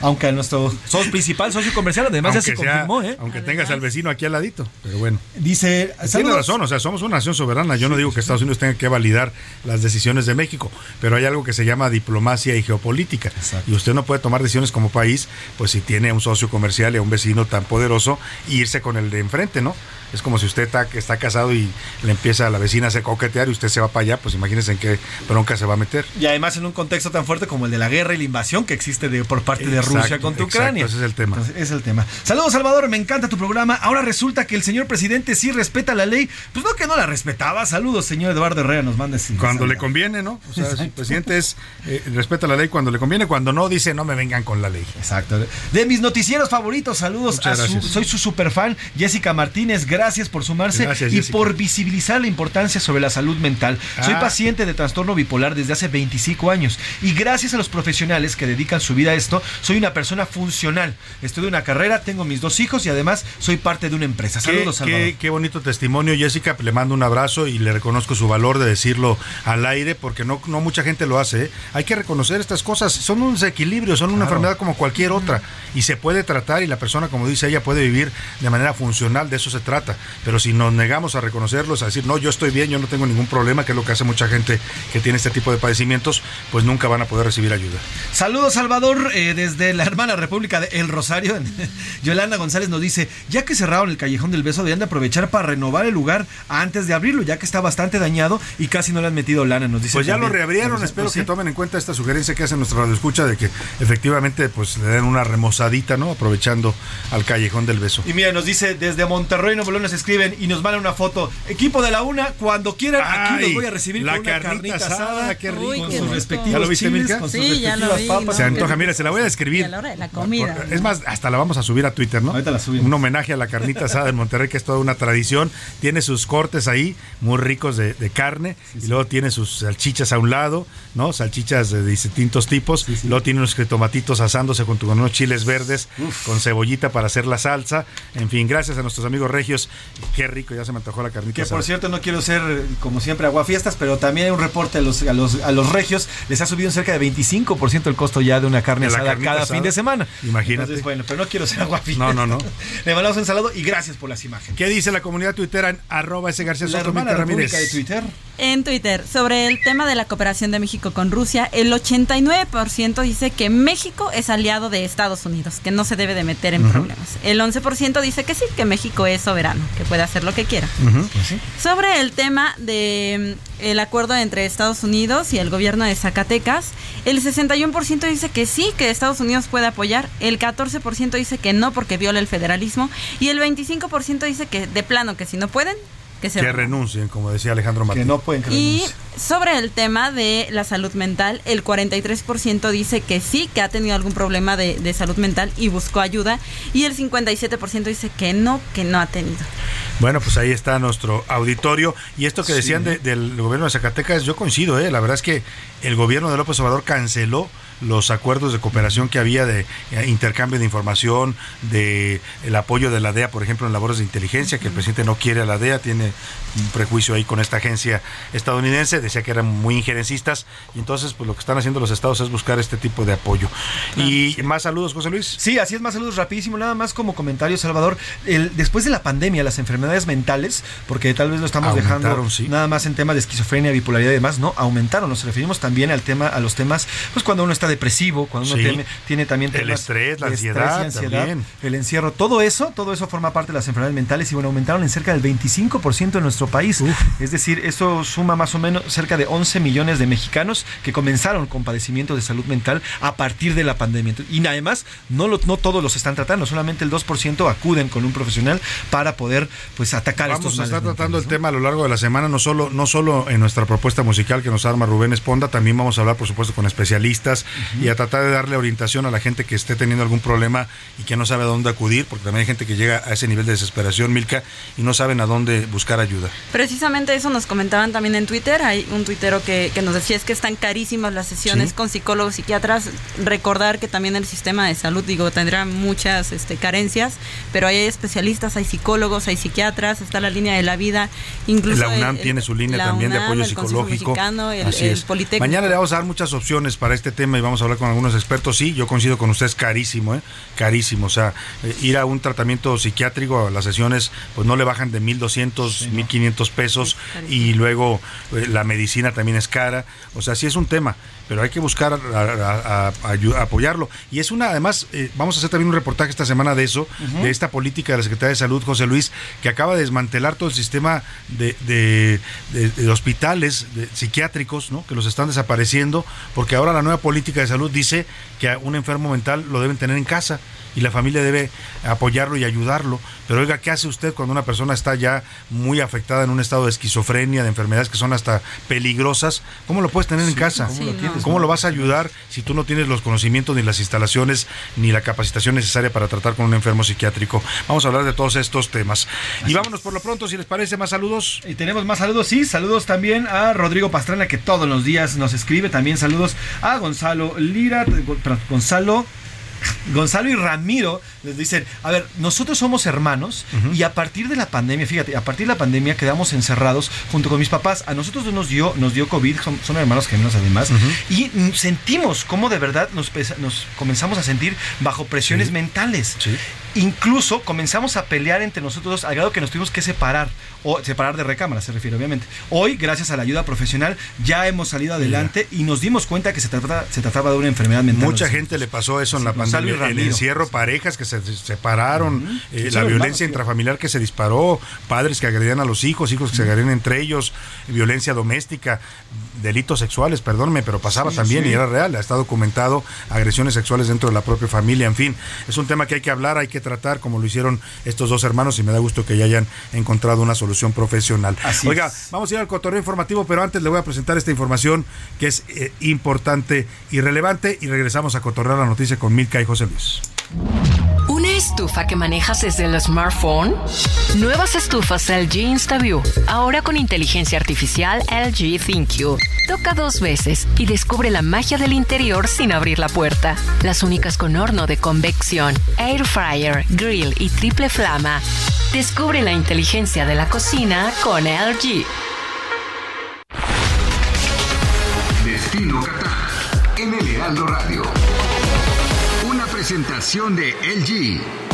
Aunque nuestro socio principal socio comercial además ya se confirmó, ¿eh? Aunque tengas al vecino aquí al ladito, pero bueno. Dice, tiene razón, o sea, somos una nación soberana. Yo no digo que Estados Unidos tenga que validar las decisiones de México, pero hay algo que se llama diplomacia y geopolítica. Y usted no puede tomar decisiones como país, pues si tiene un socio comercial y a un vecino tan poderoso, irse con el de enfrente, ¿no? Es como si usted está, está casado y le empieza a la vecina a hacer coquetear y usted se va para allá, pues imagínense en qué bronca se va a meter. Y además en un contexto tan fuerte como el de la guerra y la invasión que existe de, por parte de Rusia contra Ucrania. Ese es el tema. es el tema. Saludos, Salvador, me encanta tu programa. Ahora resulta que el señor presidente sí respeta la ley. Pues no que no la respetaba. Saludos, señor Eduardo Herrera, nos manda Cuando le conviene, ¿no? O sea, el presidente es, eh, respeta la ley cuando le conviene, cuando no, dice no me vengan con la ley. Exacto. De mis noticieros favoritos, saludos. A soy su super fan, Jessica Martínez. Gracias por sumarse y por visibilizar la importancia sobre la salud mental. Soy ah. paciente de trastorno bipolar desde hace 25 años y gracias a los profesionales que dedican su vida a esto, soy una persona funcional. Estudio una carrera, tengo mis dos hijos y además soy parte de una empresa. Saludos, qué, qué, bonito testimonio, Jessica. Le mando un abrazo y le reconozco su valor de decirlo al aire porque no, no mucha gente lo hace. ¿eh? Hay que reconocer estas cosas. Son un desequilibrio, son una enfermedad como cualquier otra y se puede tratar y la persona, como dice ella, puede vivir de manera funcional. De eso se trata. Pero si no negamos a reconocerlos, a decir, no, yo estoy bien, yo no tengo ningún problema, que es lo que hace mucha gente que tiene este tipo de padecimientos, pues nunca van a poder recibir ayuda. Saludos, Salvador, eh, desde la hermana República de El Rosario. (laughs) Yolanda González nos dice, ya que cerraron el Callejón del Beso, deben de aprovechar para renovar el lugar antes de abrirlo, ya que está bastante dañado y casi no le han metido lana, nos dice. Pues ya lo reabrieron, espero que tomen en cuenta esta sugerencia que hace nuestra radio escucha de que efectivamente pues le den una remozadita, ¿no? Aprovechando al Callejón del Beso. Y mira, nos dice, desde Monterrey, Nuevo León nos escriben y nos mandan una foto. Equipo de la una, cuando quieran, aquí los voy a recibir la con una carnita, asada, qué rico. con sus respectivos ¿Ya lo viste, chiles, con sí, ya lo vi, papas. Se antoja, mira, se la voy a describir. a la hora de la comida. Es más, hasta la vamos a subir a Twitter, ¿no? Ahorita la subimos. Un homenaje a la carnita asada de Monterrey, que es toda una tradición. Tiene sus cortes ahí, muy ricos de, de carne, y luego tiene sus salchichas a un lado, ¿no? Salchichas de distintos tipos. Luego tiene unos tomatitos asándose con, con unos chiles verdes, con cebollita para hacer la salsa. En fin, gracias a nuestros amigos regios. Qué rico, ya se me antojó la carnita que por cierto, no quiero ser, como siempre, aguafiestas, pero también hay un reporte a los, a los, a los regios. Les ha subido en cerca de 25% el costo ya de una carne asada cada fin de semana. Imagínate. bueno, pero no quiero ser aguafiestas. No, no, no. (laughs) Le mandamos un saludo y gracias por las imágenes. ¿Qué dice la comunidad tuitera en arroba ese García La hermana Ramírez. de Twitter En Twitter, sobre el tema de la cooperación de México con Rusia, el 89% dice que México es aliado de Estados Unidos, que no se debe de meter en problemas. El 11% dice que sí, que México es soberano, que puede hacer lo que quiera. Pues Sobre el tema de mm, el acuerdo entre Estados Unidos y el gobierno de Zacatecas, el 61% dice que sí, que Estados Unidos puede apoyar, el 14% dice que no porque viola el federalismo y el 25% dice que de plano que si no pueden, que se Que renuncien, como decía Alejandro Martín. Que no pueden y sobre el tema de la salud mental, el 43% dice que sí, que ha tenido algún problema de, de salud mental y buscó ayuda. Y el 57% dice que no, que no ha tenido. Bueno, pues ahí está nuestro auditorio. Y esto que decían de- del gobierno de Zacatecas, yo coincido, ¿eh? la verdad es que el gobierno de López Obrador canceló los acuerdos de cooperación que había de eh, intercambio de información, de el apoyo de la DEA, por ejemplo, en labores de inteligencia, que el presidente no quiere a la DEA, tiene un prejuicio ahí con esta agencia estadounidense, decía que eran muy injerencistas, y entonces pues lo que están haciendo los estados es buscar este tipo de apoyo. Y más saludos, José Luis. Sí, así es, más saludos rapidísimo, nada más como comentario, Salvador. El, después de la pandemia, las enfermedades mentales, porque tal vez lo estamos dejando sí. nada más en temas de esquizofrenia, bipolaridad y demás, no, aumentaron. Nos referimos también al tema, a los temas, pues cuando uno está depresivo, cuando uno Sí. tiene, tiene también El estrés, la ansiedad también. el encierro, todo eso, todo eso forma parte de las enfermedades mentales y bueno, aumentaron en cerca del 25% en nuestro país. Es decir, eso suma más o menos cerca de 11 millones de mexicanos que comenzaron con padecimientos de salud mental a partir de la pandemia. Y además, no, lo- no todos los están tratando, solamente el 2% acuden con un profesional para poder pues atacar Vamos estos a estar tratando el tema a lo largo de la semana, no solo, no solo en nuestra propuesta musical que nos arma Rubén Esponda, también vamos a hablar, por supuesto, con especialistas y a tratar de darle orientación a la gente que esté teniendo algún problema y que no sabe a dónde acudir, porque también hay gente que llega a ese nivel de desesperación, Milka, y no saben a dónde buscar ayuda. Precisamente eso nos comentaban también en Twitter. Hay un tuitero que, que nos decía es que están carísimas las sesiones Sí. con psicólogos, psiquiatras. Recordar que también el sistema de salud, digo, tendrá muchas este, carencias, pero hay especialistas, hay psicólogos, hay psiquiatras, está la línea de la vida. Incluso la UNAM el- tiene su línea también de apoyo el psicológico. Mexicano, el, Así es. Mañana le vamos a dar muchas opciones para este tema vamos a hablar con algunos expertos. Sí, yo coincido con ustedes, carísimo, ¿eh? carísimo. O sea, eh, ir a un tratamiento psiquiátrico, las sesiones, pues no le bajan de 1.200, 1.500 pesos y luego eh, la medicina también es cara. O sea, sí es un tema, pero hay que buscar a- a- a- ayu- apoyarlo. Y es una, además, eh, vamos a hacer también un reportaje esta semana de eso, de esta política de la Secretaría de Salud, José Luis, que acaba de desmantelar todo el sistema de, de- de- de hospitales de- psiquiátricos, ¿no? que los están desapareciendo, porque ahora la nueva política de salud dice que a un enfermo mental lo deben tener en casa y la familia debe apoyarlo y ayudarlo. Pero oiga, ¿qué hace usted cuando una persona está ya muy afectada en un estado de esquizofrenia, de enfermedades que son hasta peligrosas? ¿Cómo lo puedes tener en casa? ¿cómo lo tienes, ¿Cómo no? lo vas a ayudar si tú no tienes los conocimientos ni las instalaciones ni la capacitación necesaria para tratar con un enfermo psiquiátrico? Vamos a hablar de todos estos temas. y vámonos por lo pronto, si les parece, más saludos. Y tenemos más saludos, sí, saludos también a Rodrigo Pastrana que todos los días nos escribe, también saludos a Gonzalo Lira, Gonzalo Gonzalo y Ramiro les dicen, a ver, nosotros somos hermanos y a partir de la pandemia, fíjate, a partir de la pandemia quedamos encerrados junto con mis papás. A nosotros nos dio, nos dio COVID, son, son hermanos gemelos además, y sentimos cómo de verdad nos, pesa- nos comenzamos a sentir bajo presiones Sí. mentales. Incluso comenzamos a pelear entre nosotros al grado que nos tuvimos que separar, o separar de recámara, se refiere obviamente. Hoy, gracias a la ayuda profesional, ya hemos salido adelante y nos dimos cuenta que se, trata- se trataba de una enfermedad mental. Mucha gente le pasó eso en Sí, la pandemia. El encierro, parejas que se separaron, eh, la violencia intrafamiliar que se disparó, padres que agredían a los hijos, hijos que se agredían entre ellos, violencia doméstica, delitos sexuales, perdónme, pero pasaba Sí, también sí. y era real. Está documentado agresiones sexuales dentro de la propia familia. En fin, es un tema que hay que hablar, hay que tratar, como lo hicieron estos dos hermanos, y me da gusto que ya hayan encontrado una solución profesional. Así Oiga, es. vamos a ir al cotorreo informativo, pero antes le voy a presentar esta información que es eh, importante y relevante y regresamos a cotorrear la noticia con Milka y José Luis. ¿Una estufa que manejas desde el smartphone? Nuevas estufas LG InstaView, ahora con inteligencia artificial LG ThinQ. Toca dos veces y descubre la magia del interior sin abrir la puerta. Las únicas con horno de convección, air fryer, grill y triple flama. Descubre la inteligencia de la cocina con LG. Destino Qatar en el Heraldo Radio. Una presentación de LG.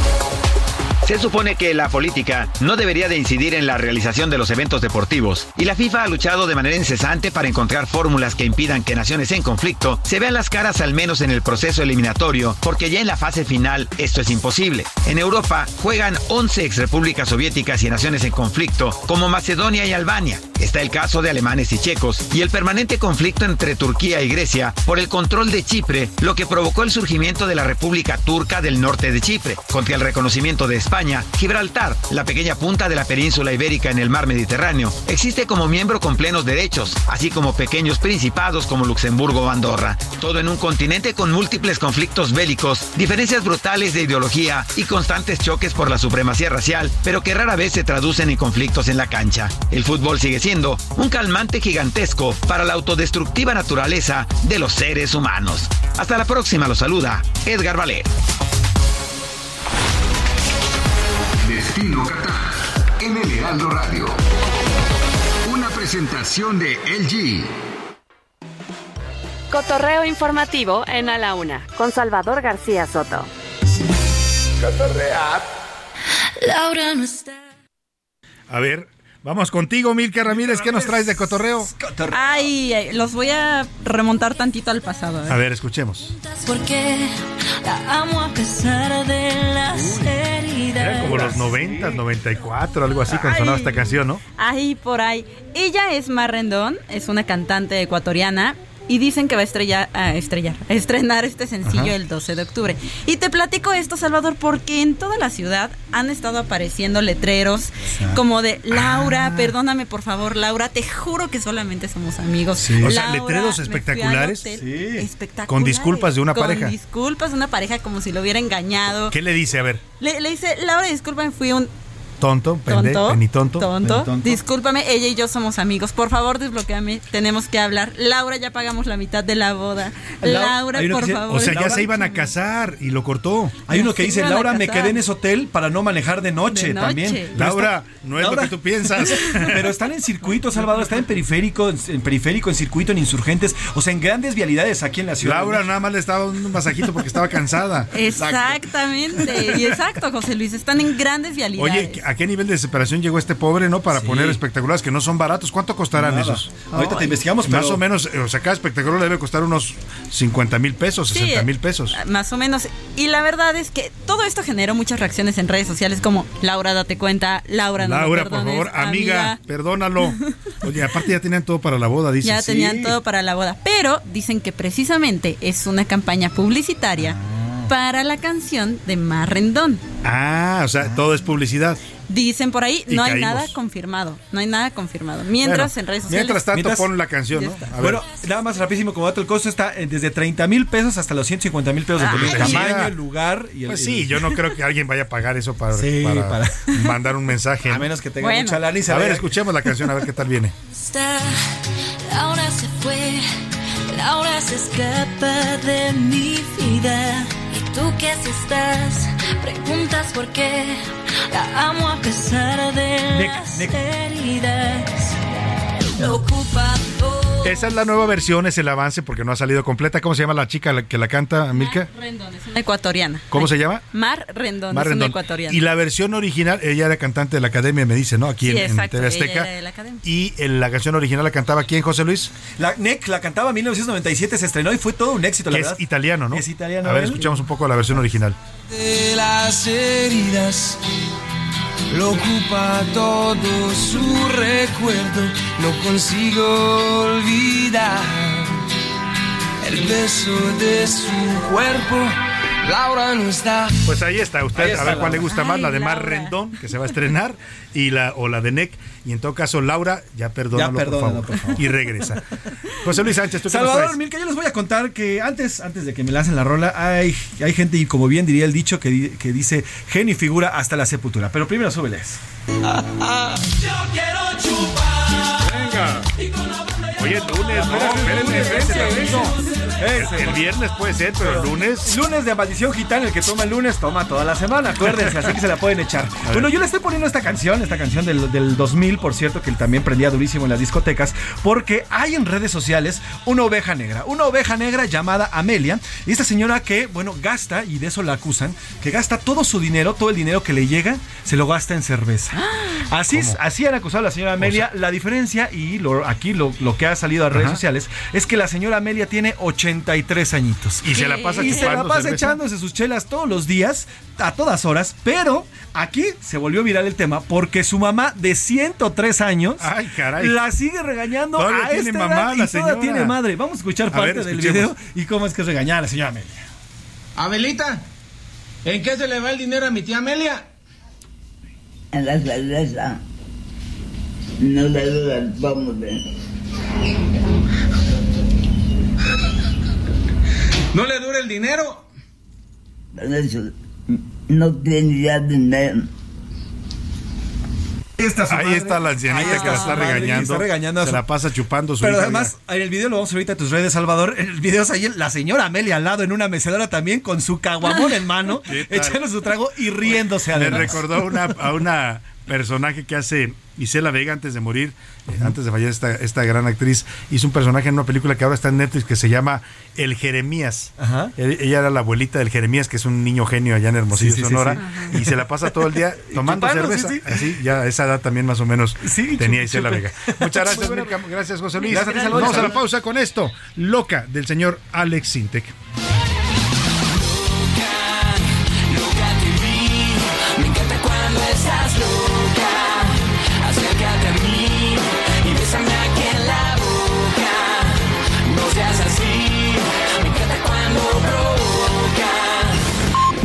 Se supone que la política no debería de incidir en la realización de los eventos deportivos y la FIFA ha luchado de manera incesante para encontrar fórmulas que impidan que naciones en conflicto se vean las caras al menos en el proceso eliminatorio, porque ya en la fase final esto es imposible. En Europa juegan 11 exrepúblicas soviéticas y naciones en conflicto como Macedonia y Albania. Está el caso de alemanes y checos y el permanente conflicto entre Turquía y Grecia por el control de Chipre, lo que provocó el surgimiento de la República Turca del norte de Chipre, contra el reconocimiento de España, Gibraltar, la pequeña punta de la península ibérica en el mar Mediterráneo, existe como miembro con plenos derechos, así como pequeños principados como Luxemburgo o Andorra. Todo en un continente con múltiples conflictos bélicos, diferencias brutales de ideología y constantes choques por la supremacía racial, pero que rara vez se traducen en conflictos en la cancha. El fútbol sigue siendo un calmante gigantesco para la autodestructiva naturaleza de los seres humanos. Hasta la próxima, lo saluda Edgar Valer. Destino Qatar en el Heraldo Radio. Una presentación de LG. Cotorreo informativo en A la Una con Salvador García Soto. Laura no está. A ver, vamos contigo, Milka Ramírez. ¿Qué nos traes de cotorreo? Ay, ay, los voy a remontar tantito al pasado. ¿eh? A ver, escuchemos. Porque la amo a pesar de las heridas. Eran como los 90, 94, algo así, cuando sonaba esta canción, ¿no? Ahí por ahí. Ella es Mar Rendón, es una cantante ecuatoriana. Y dicen que va a estrellar, a estrellar, a estrenar este sencillo Ajá. el 12 de octubre. Y te platico esto, Salvador, porque en toda la ciudad han estado apareciendo letreros como de Laura, Ah. perdóname por favor, Laura, te juro que solamente somos amigos. Sí. O sea, Laura, letreros espectaculares. hotel. Sí. Espectaculares. Con disculpas de una Con pareja. disculpas de una pareja como si lo hubiera engañado. ¿Qué le dice? A ver, Le, le dice, Laura, discúlpame, fui un tonto, pende, tonto. penitonto. Tonto. penitonto. Discúlpame, ella y yo somos amigos. Por favor, desbloqueame. Tenemos que hablar. Laura, ya pagamos la mitad de la boda. Laura, por dice- favor. O sea, ya Laura- se iban a casar y lo cortó. Hay uno que dice, Laura, me quedé en ese hotel para no manejar de noche, De noche. también. Laura, no es lo que tú piensas. (laughs) Pero están en circuito, Salvador, están en periférico, en, en periférico, en circuito, en insurgentes, o sea, en grandes vialidades aquí en la ciudad. Laura nada más le estaba dando un masajito porque estaba cansada. (laughs) Exactamente. Y exacto, José Luis. Están en grandes vialidades. Oye, ¿a qué nivel de desesperación llegó este pobre, no? Para Sí. poner espectaculares que no son baratos. ¿Cuánto costarán Nada. esos? Ahorita te investigamos, Más pero- o menos, eh, o sea, cada espectacular debe costar unos 50 mil pesos, Sí, 60 mil pesos. Más o menos. Y la verdad es que todo esto generó muchas reacciones en redes sociales como Laura, date cuenta, Laura, no me Laura, por perdones, favor, amiga, perdónalo. (laughs) Oye, aparte ya tenían todo para la boda, dice. Ya Sí. tenían todo para la boda. Pero dicen que precisamente es una campaña publicitaria para la canción de Mar Rendón. Ah, o sea, todo es publicidad. Dicen por ahí, Y no hay caímos. nada confirmado. No hay nada confirmado. Mientras Bueno, en redes sociales. Mientras tanto, Mientras- pon la canción, ¿no? A ver. Bueno, nada más rapidísimo como dato, el costo está desde 30 mil pesos hasta los 150 mil pesos, dependiendo del tamaño, mira. el lugar y el... Pues sí, yo no creo que alguien vaya a pagar eso para, Sí, para para- (laughs) mandar un mensaje. A ¿no? menos que tenga Bueno. mucha lana y se A ver, vaya- escuchemos la canción, a ver qué tal viene. está. Laura se fue, Laura se escapa de mi vida. ¿Y tú si estás? Preguntas por qué. La amo a pesar de Nick, las Nick. heridas. Lo ocupa todo. Esa es la nueva versión, es el avance porque no ha salido completa. ¿Cómo se llama la chica que la canta, Milka? Rendón, es una ecuatoriana. ¿Cómo se llama? Mar Rendón, Mar es una Rendón. ecuatoriana. Y la versión original, ella era cantante de la academia, me dice, ¿no? Aquí Sí, en, en exacto, TV ella Azteca. era de la academia. Y en la canción original la cantaba quién, José Luis? La NEC la cantaba en 1997, se estrenó y fue todo un éxito, la Que verdad. es italiano, ¿no? Es italiano, A ver, escuchamos un poco la versión original. de las heridas. Lo ocupa todo su recuerdo, no consigo olvidar el beso de su cuerpo. Laura no está. Pues ahí está, usted Ahí a ver cuál le gusta más, la de Mar Laura. Rendón, que se va a estrenar, y la o la de NEC. Y en todo caso, Laura, ya perdónalo, Ya perdónalo, por, por favor. favor. Y regresa. José Luis Sánchez, ¿tú qué nos Salvador? Milka, yo les voy a contar que antes, antes de que me lancen la rola, hay, hay gente, y como bien diría el dicho, que, di- que dice genio y figura hasta la sepultura. Pero primero súbeles. (laughs) Yo quiero chupar. Oye, lunes, no, espérenme, espérenme, El viernes puede ser, pero el lunes. Lunes de maldición gitana, el que toma el lunes toma toda la semana, acuérdense, así que se la pueden echar. (laughs) Bueno, yo le estoy poniendo esta canción, esta canción del, del 2000, por cierto, que también prendía durísimo en las discotecas, porque hay en redes sociales una oveja negra, una oveja negra llamada Amelia, y esta señora que, bueno, gasta, y de eso la acusan, que gasta todo su dinero, todo el dinero que le llega, se lo gasta en cerveza. (gasps) Así, así han acusado a la señora Amelia. la diferencia, y lo- aquí lo, lo que ha salido a redes Ajá. sociales, es que la señora Amelia tiene 83 añitos. Y se la pasa Y se la chupando pasa cerveza. echándose sus chelas todos los días, a todas horas, pero aquí se volvió viral el tema porque su mamá de 103 años Ay, caray. la sigue regañando Todavía a tiene esta mamá edad la y toda señora. tiene madre. Vamos a escuchar A parte ver, del video y cómo es que es regañada la señora Amelia. Abelita, ¿en qué se le va el dinero a mi tía Amelia? En la cerveza. No le vamos a ver. ¿No le dura el dinero? No tiene ya dinero. Su Ahí madre. está la ancianita Ahí que la está regañando. está regañando Se su- la pasa chupando su Pero hija, además, en el video lo vamos a ver ahorita a tus redes, Salvador. En el video es ahí la señora Amelia al lado en una mecedora también con su caguamón en mano, (laughs) echando su trago y riéndose además. recordó a una, a una personaje que hace Isela Vega antes de morir, eh, antes de fallar esta, esta gran actriz, hizo un personaje en una película que ahora está en Netflix que se llama El Jeremías. E- Ella era la abuelita del Jeremías, que es un niño genio allá en Hermosillo, Sí, sí, sí, Sonora, sí. y se la pasa todo el día (laughs) tomando cerveza. sí, sí. Así, ya a esa edad también más o menos tenía Isela. Vega. Muchas (laughs) gracias. Gracias, José Luis. Gracias. Vamos a la pausa con esto. Loca, del señor Alex Sintek.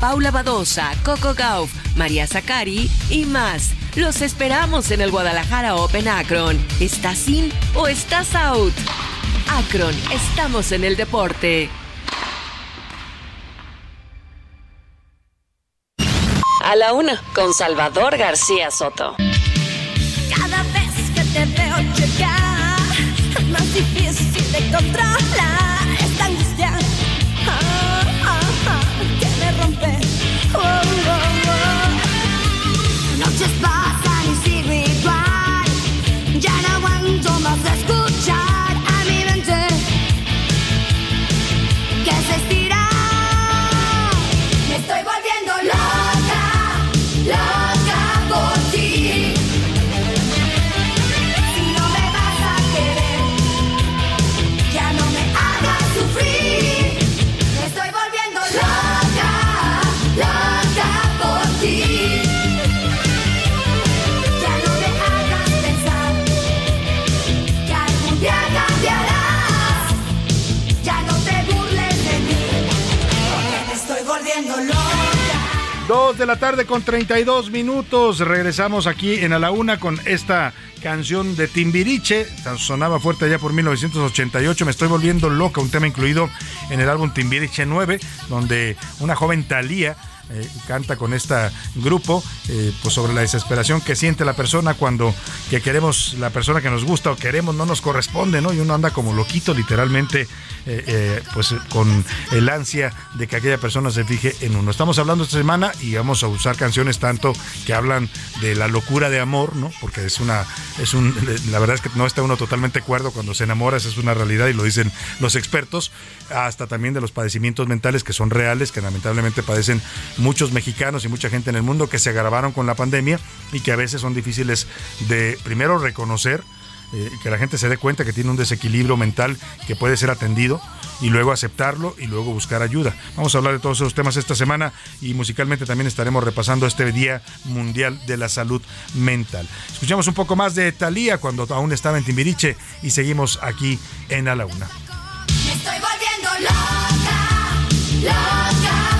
Paula Badosa, Coco Gauff, María Zakari y más. Los esperamos en el Guadalajara Open Akron. ¿Estás in o estás out? Akron, estamos en el deporte. A la Una con Salvador García Soto. Cada vez que te veo llegar, es más difícil de controlar Dos de la tarde con 32 minutos. Regresamos aquí en A la Una con esta canción de Timbiriche. Sonaba fuerte allá por 1988. Me estoy volviendo loca. Un tema incluido en el álbum Timbiriche 9, donde una joven Thalía eh, canta con este grupo eh, pues sobre la desesperación que siente la persona cuando que queremos la persona que nos gusta o queremos no nos corresponde no y uno anda como loquito literalmente eh, pues con el ansia de que aquella persona se fije en uno. Estamos hablando esta semana y vamos a usar canciones tanto que hablan de la locura de amor no porque es una es un, la verdad es que no está uno totalmente cuerdo cuando se enamora, esa es una realidad y lo dicen los expertos, hasta también de los padecimientos mentales que son reales, que lamentablemente padecen muchos mexicanos y mucha gente en el mundo que se agravaron con la pandemia y que a veces son difíciles de primero reconocer, eh, que la gente se dé cuenta que tiene un desequilibrio mental que puede ser atendido y luego aceptarlo y luego buscar ayuda. Vamos a hablar de todos esos temas esta semana y musicalmente también estaremos repasando este Día Mundial de la Salud Mental. Escuchamos un poco más de Thalía cuando aún estaba en Timbiriche y seguimos aquí en A la Una. Estoy volviendo loca, loca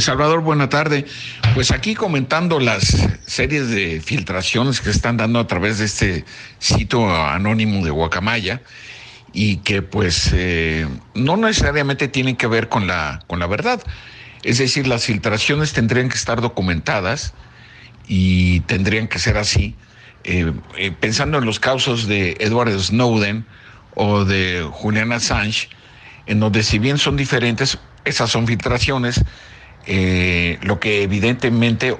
Salvador, buena tarde. Pues aquí comentando las series de filtraciones que están dando a través de este sitio anónimo de Guacamaya y que pues eh, no necesariamente tienen que ver con la, con la verdad. Es decir, las filtraciones tendrían que estar documentadas y tendrían que ser así. Eh, eh, pensando en los casos de Edward Snowden o de Julian Assange, en donde si bien son diferentes, esas son filtraciones, eh, lo que evidentemente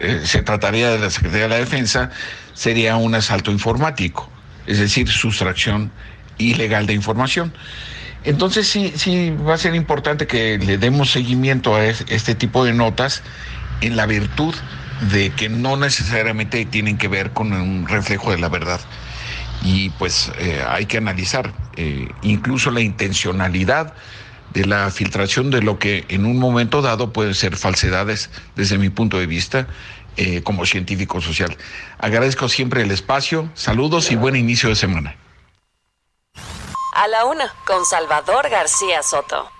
eh, se trataría de la Secretaría de la Defensa sería un asalto informático, es decir, sustracción ilegal de información. Entonces sí, sí va a ser importante que le demos seguimiento a es- este tipo de notas en la virtud de que no necesariamente tienen que ver con un reflejo de la verdad. Y pues eh, hay que analizar eh, incluso la intencionalidad de la filtración de lo que en un momento dado pueden ser falsedades desde mi punto de vista eh, como científico social. Agradezco siempre el espacio, saludos y buen inicio de semana. A la una, con Salvador García Soto.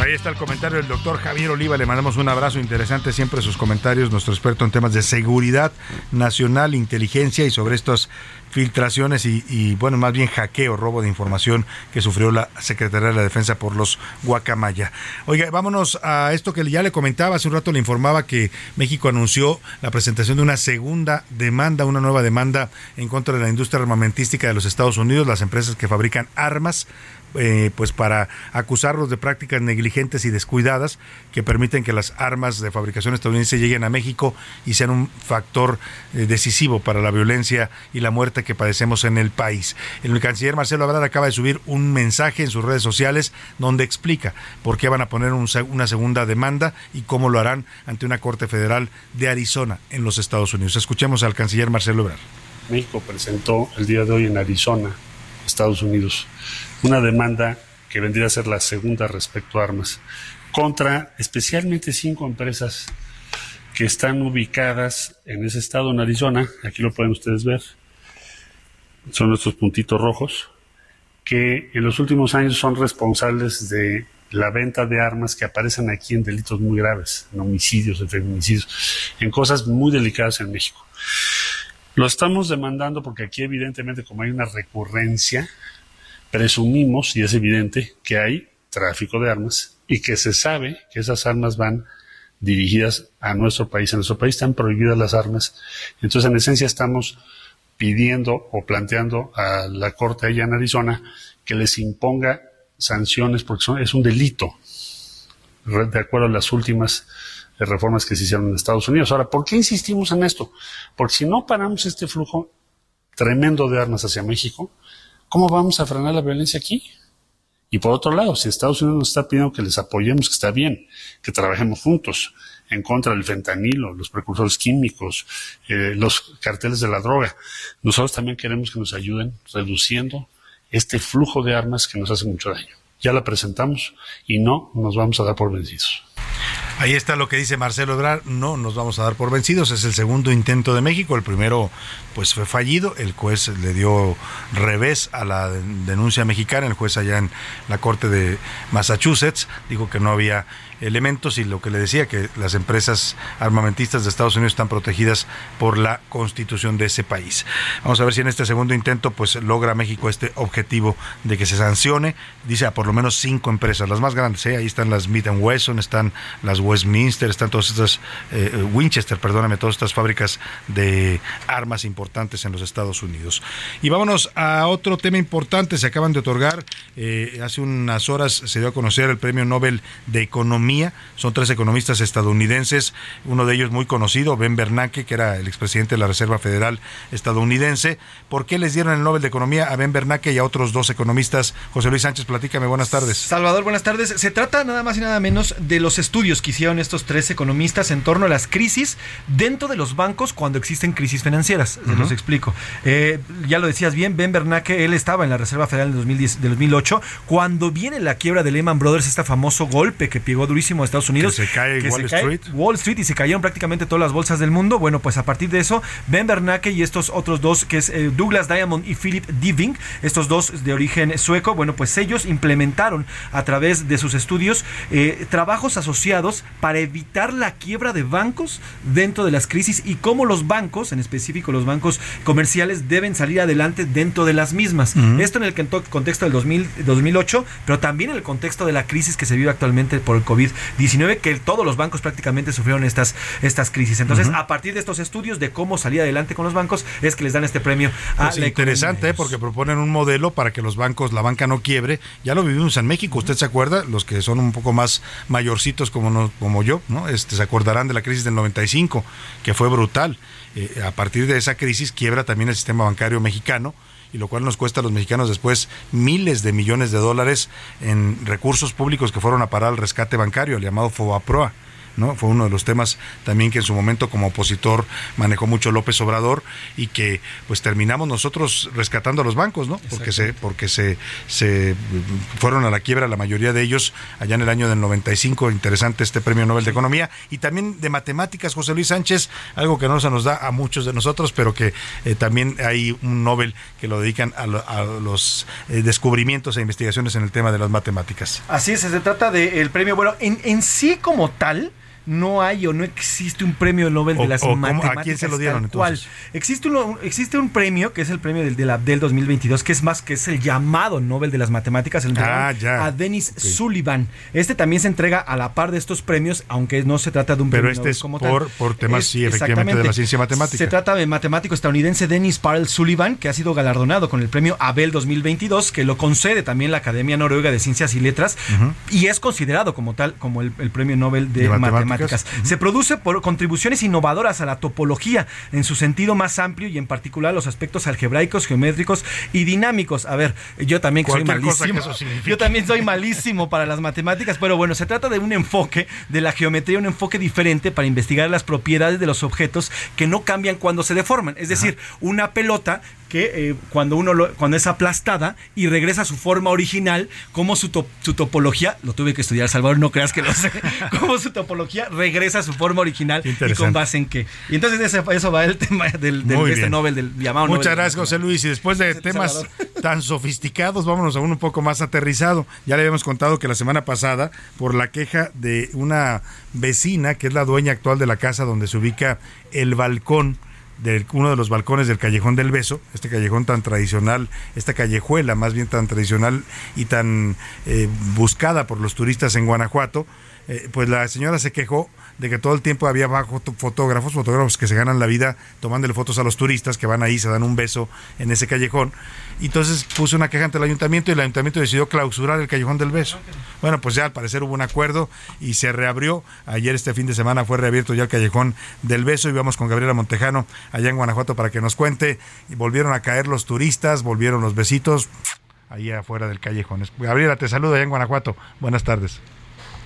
Ahí está el comentario del doctor Javier Oliva. Le mandamos un abrazo interesante siempre sus comentarios, nuestro experto en temas de seguridad nacional, inteligencia y sobre estas filtraciones y, y, bueno, más bien hackeo, robo de información que sufrió la Secretaría de la Defensa por los Guacamaya. Oiga, vámonos a esto que ya le comentaba, hace un rato le informaba que México anunció la presentación de una segunda demanda, una nueva demanda en contra de la industria armamentística de los Estados Unidos, las empresas que fabrican armas eh, pues para acusarlos de prácticas negligentes y descuidadas que permiten que las armas de fabricación estadounidense lleguen a México y sean un factor eh, decisivo para la violencia y la muerte que padecemos en el país. El canciller Marcelo Ebrard acaba de subir un mensaje en sus redes sociales donde explica por qué van a poner un una segunda demanda y cómo lo harán ante una corte federal de Arizona en los Estados Unidos. Escuchemos al canciller Marcelo Ebrard. México presentó el día de hoy en Arizona, Estados Unidos, una demanda que vendría a ser la segunda respecto a armas, contra especialmente cinco empresas que están ubicadas en ese estado, en Arizona, aquí lo pueden ustedes ver, son nuestros puntitos rojos, que en los últimos años son responsables de la venta de armas que aparecen aquí en delitos muy graves, en homicidios, en feminicidios, en cosas muy delicadas en México. Lo estamos demandando porque aquí evidentemente como hay una recurrencia, presumimos, y es evidente, que hay tráfico de armas y que se sabe que esas armas van dirigidas a nuestro país. En nuestro país están prohibidas las armas. Entonces, en esencia, estamos pidiendo o planteando a la Corte allá en Arizona que les imponga sanciones porque son- es un delito, de acuerdo a las últimas eh, reformas que se hicieron en Estados Unidos. Ahora, ¿por qué insistimos en esto? Porque si no paramos este flujo tremendo de armas hacia México, ¿cómo vamos a frenar la violencia aquí? Y por otro lado, si Estados Unidos nos está pidiendo que les apoyemos, que está bien, que trabajemos juntos en contra del fentanilo, los precursores químicos, eh, los carteles de la droga, nosotros también queremos que nos ayuden reduciendo este flujo de armas que nos hace mucho daño. Ya la presentamos y no nos vamos a dar por vencidos. Ahí está lo que dice Marcelo Ebrard, no nos vamos a dar por vencidos, es el segundo intento de México, el primero pues fue fallido, el juez le dio revés a la denuncia mexicana, el juez allá en la corte de Massachusetts dijo que no había elementos y lo que le decía que las empresas armamentistas de Estados Unidos están protegidas por la constitución de ese país. Vamos a ver si en este segundo intento pues logra México este objetivo de que se sancione, dice a por lo menos cinco empresas, las más grandes, ¿eh? ahí están las Smith Wesson, están las Westminster, están todas estas, eh, eh, Winchester, perdóname, todas estas fábricas de armas importantes en los Estados Unidos. Y vámonos a otro tema importante, se acaban de otorgar, hace unas horas se dio a conocer el Premio Nobel de Economía son tres economistas estadounidenses, uno de ellos muy conocido, Ben Bernanke, que era el expresidente de la Reserva Federal estadounidense. ¿Por qué les dieron el Nobel de Economía a Ben Bernanke y a otros dos economistas? José Luis Sánchez, platícame, buenas tardes. Salvador, buenas tardes. Se trata nada más y nada menos de los estudios que hicieron estos tres economistas en torno a las crisis dentro de los bancos cuando existen crisis financieras. Se los explico. Eh, ya lo decías bien, Ben Bernanke, él estaba en la Reserva Federal de, 2010, de 2008, cuando viene la quiebra de Lehman Brothers, este famoso golpe que pegó durísimo de Estados Unidos. Que se cae Wall Street. Wall Street y se cayeron prácticamente todas las bolsas del mundo. Bueno, pues a partir de eso, Ben Bernanke y estos otros dos, que es eh, Douglas Diamond y Philip Diving, estos dos de origen sueco, bueno, pues ellos implementaron a través de sus estudios eh, trabajos asociados para evitar la quiebra de bancos dentro de las crisis y cómo los bancos, en específico los bancos comerciales, deben salir adelante dentro de las mismas. Esto en el contexto del 2000, 2008, pero también en el contexto de la crisis que se vive actualmente por el COVID 19 que todos los bancos prácticamente sufrieron estas, estas crisis. Entonces, a partir de estos estudios de cómo salir adelante con los bancos, es que les dan este premio a pues Interesante, porque proponen un modelo para que los bancos, la banca no quiebre. Ya lo vivimos en México, ¿usted se acuerda? Los que son un poco más mayorcitos como, como yo, ¿no? Este, se acordarán de la crisis del 95, que fue brutal. Eh, a partir de esa crisis quiebra también el sistema bancario mexicano y lo cual nos cuesta a los mexicanos después miles de millones de dólares en recursos públicos que fueron a parar al rescate bancario, el llamado FOBAPROA. ¿No? Fue uno de los temas también que en su momento como opositor manejó mucho López Obrador y que pues terminamos nosotros rescatando a los bancos, ¿no? Porque se porque se se fueron a la quiebra la mayoría de ellos allá en el año del 95, interesante este Premio Nobel de Economía y también de matemáticas José Luis Sánchez, algo que no se nos da a muchos de nosotros, pero que eh, también hay un Nobel que lo dedican a, los eh, descubrimientos e investigaciones en el tema de las matemáticas. Así es, se trata del premio, bueno, en, en sí como tal, no hay o no existe un premio Nobel de las matemáticas. ¿A quién se lo dieron entonces? Existe, un, existe un premio que es el premio del, del Abdel 2022, que es más que es el llamado Nobel de las Matemáticas, el ah, a Dennis Sullivan. Este también se entrega a la par de estos premios, aunque no se trata de un Pero premio este es como por, por temas, sí, efectivamente, de la ciencia matemática. Se trata de matemático estadounidense Dennis Parle Sullivan, que ha sido galardonado con el premio Abel 2022, que lo concede también la Academia Noruega de Ciencias y Letras, y es considerado como tal, como el, premio Nobel de, matemáticas se produce por contribuciones innovadoras a la topología en su sentido más amplio y en particular los aspectos algebraicos, geométricos y dinámicos. A ver, yo también soy malísimo. Yo también soy malísimo para las matemáticas, pero bueno, se trata de un enfoque de la geometría, un enfoque diferente para investigar las propiedades de los objetos que no cambian cuando se deforman. Es decir, una pelota que eh, cuando uno cuando es aplastada y regresa a su forma original, como su, su topología, lo tuve que estudiar, Salvador, no creas que lo sé, (laughs) como su topología regresa a su forma original y con base en qué. Y entonces eso, va el tema del, este Nobel, del llamado Muchas gracias, José Luis. Y después de temas (laughs) tan sofisticados, vámonos a uno un poco más aterrizado. Ya le habíamos contado que la semana pasada, por la queja de una vecina, que es la dueña actual de la casa donde se ubica el balcón, de uno de los balcones del Callejón del Beso, este callejón tan tradicional, esta callejuela más bien tan tradicional y tan eh, buscada por los turistas en Guanajuato, eh, pues la señora se quejó de que todo el tiempo había fotógrafos, fotógrafos que se ganan la vida tomándole fotos a los turistas que van ahí, se dan un beso en ese callejón. Y entonces puso una queja ante el ayuntamiento y el ayuntamiento decidió clausurar el callejón del beso. Bueno, pues ya al parecer hubo un acuerdo y se reabrió. Ayer este fin de semana fue reabierto ya el callejón del beso y vamos con Gabriela Montejano allá en Guanajuato para que nos cuente. Y volvieron a caer los turistas, volvieron los besitos ahí afuera del callejón. Gabriela, te saludo allá en Guanajuato. Buenas tardes.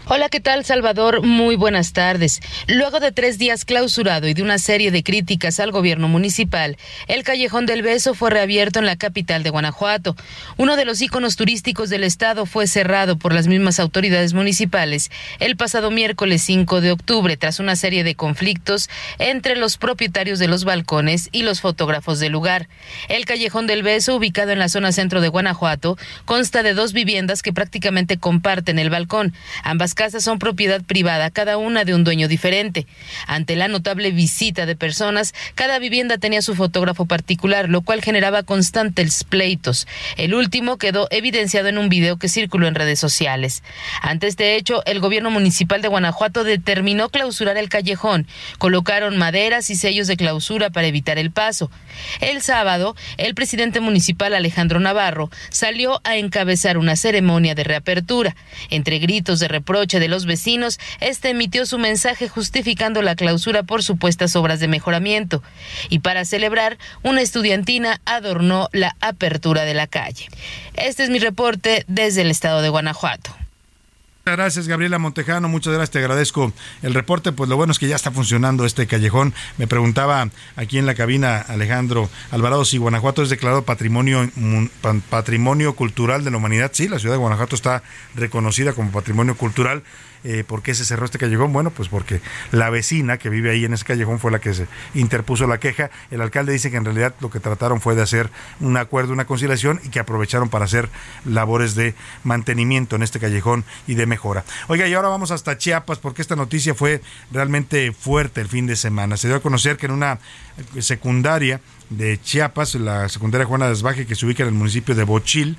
Hola, ¿qué tal, Salvador? Muy buenas tardes. Luego de tres días clausurado y de una serie de críticas al gobierno municipal, el Callejón del Beso fue reabierto en la capital de Guanajuato. Uno de los íconos turísticos del estado fue cerrado por las mismas autoridades municipales el pasado miércoles 5 de octubre tras una serie de conflictos entre los propietarios de los balcones y los fotógrafos del lugar. El Callejón del Beso, ubicado en la zona centro de Guanajuato, consta de dos viviendas que prácticamente comparten el balcón. Ambas casas son propiedad privada, cada una de un dueño diferente. Ante la notable visita de personas, cada vivienda tenía su fotógrafo particular, lo cual generaba constantes pleitos. El último quedó evidenciado en un video que circuló en redes sociales. Ante este hecho, el gobierno municipal de Guanajuato determinó clausurar el callejón. Colocaron maderas y sellos de clausura para evitar el paso. El sábado, el presidente municipal Alejandro Navarro salió a encabezar una ceremonia de reapertura. Entre gritos de reproche de los vecinos, este emitió su mensaje justificando la clausura por supuestas obras de mejoramiento. Y para celebrar, una estudiantina adornó la apertura de la calle. Este es mi reporte desde el estado de Guanajuato. Muchas gracias, Gabriela Montejano. Muchas gracias, te agradezco el reporte. Pues lo bueno es que ya está funcionando este callejón. Me preguntaba aquí en la cabina Alejandro Alvarado si Guanajuato es declarado patrimonio, patrimonio cultural de la humanidad. Sí, la ciudad de Guanajuato está reconocida como patrimonio cultural. Eh, ¿Por qué se cerró este callejón? Bueno, pues porque la vecina que vive ahí en ese callejón fue la que se interpuso la queja. El alcalde dice que en realidad lo que trataron fue de hacer un acuerdo, una conciliación y que aprovecharon para hacer labores de mantenimiento en este callejón y de mejora. Oiga, y ahora vamos hasta Chiapas porque esta noticia fue realmente fuerte el fin de semana. Se dio a conocer que en una secundaria de Chiapas, la secundaria Juana Desbaje, que se ubica en el municipio de Bochil,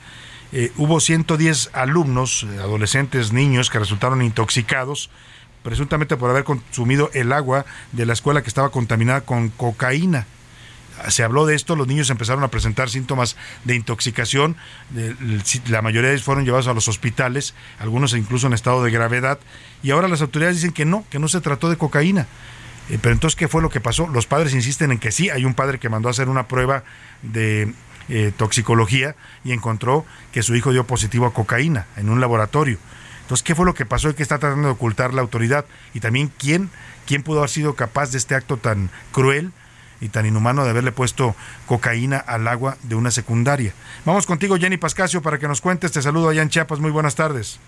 eh, hubo 110 alumnos, eh, adolescentes, niños que resultaron intoxicados, presuntamente por haber consumido el agua de la escuela que estaba contaminada con cocaína. Se habló de esto, los niños empezaron a presentar síntomas de intoxicación, la mayoría de ellos fueron llevados a los hospitales, algunos incluso en estado de gravedad, y ahora las autoridades dicen que no, que no se trató de cocaína. Eh, pero entonces, ¿qué fue lo que pasó? Los padres insisten en que sí, hay un padre que mandó a hacer una prueba de eh, toxicología y encontró que su hijo dio positivo a cocaína en un laboratorio. Entonces, ¿qué fue lo que pasó y qué está tratando de ocultar la autoridad? Y también, ¿quién, quién pudo haber sido capaz de este acto tan cruel y tan inhumano de haberle puesto cocaína al agua de una secundaria? Vamos contigo, Jenny Pascasio, para que nos cuentes. Te saludo allá en Chiapas. Muy buenas tardes.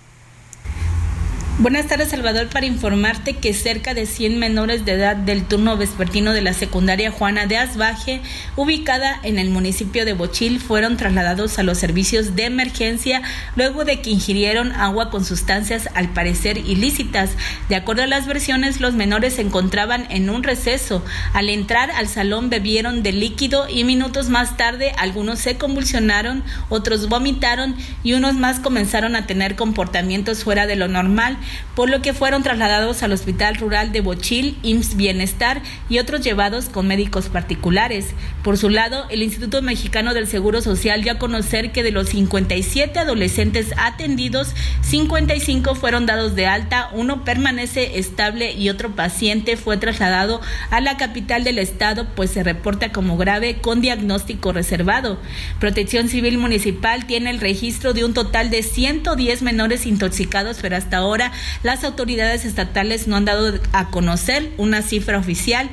Buenas tardes, Salvador, para informarte que cerca de 100 menores de edad del turno vespertino de la secundaria Juana de Asbaje, ubicada en el municipio de Bochil, fueron trasladados a los servicios de emergencia luego de que ingirieron agua con sustancias al parecer ilícitas. De acuerdo a las versiones, los menores se encontraban en un receso. Al entrar al salón bebieron de líquido y minutos más tarde algunos se convulsionaron, otros vomitaron y unos más comenzaron a tener comportamientos fuera de lo normal por lo que fueron trasladados al Hospital Rural de Bochil, IMSS Bienestar y otros llevados con médicos particulares. Por su lado, el Instituto Mexicano del Seguro Social dio a conocer que de los 57 adolescentes atendidos, 55 fueron dados de alta, uno permanece estable y otro paciente fue trasladado a la capital del estado, pues se reporta como grave con diagnóstico reservado. Protección Civil Municipal tiene el registro de un total de 110 menores intoxicados, pero hasta ahora las autoridades estatales no han dado a conocer una cifra oficial.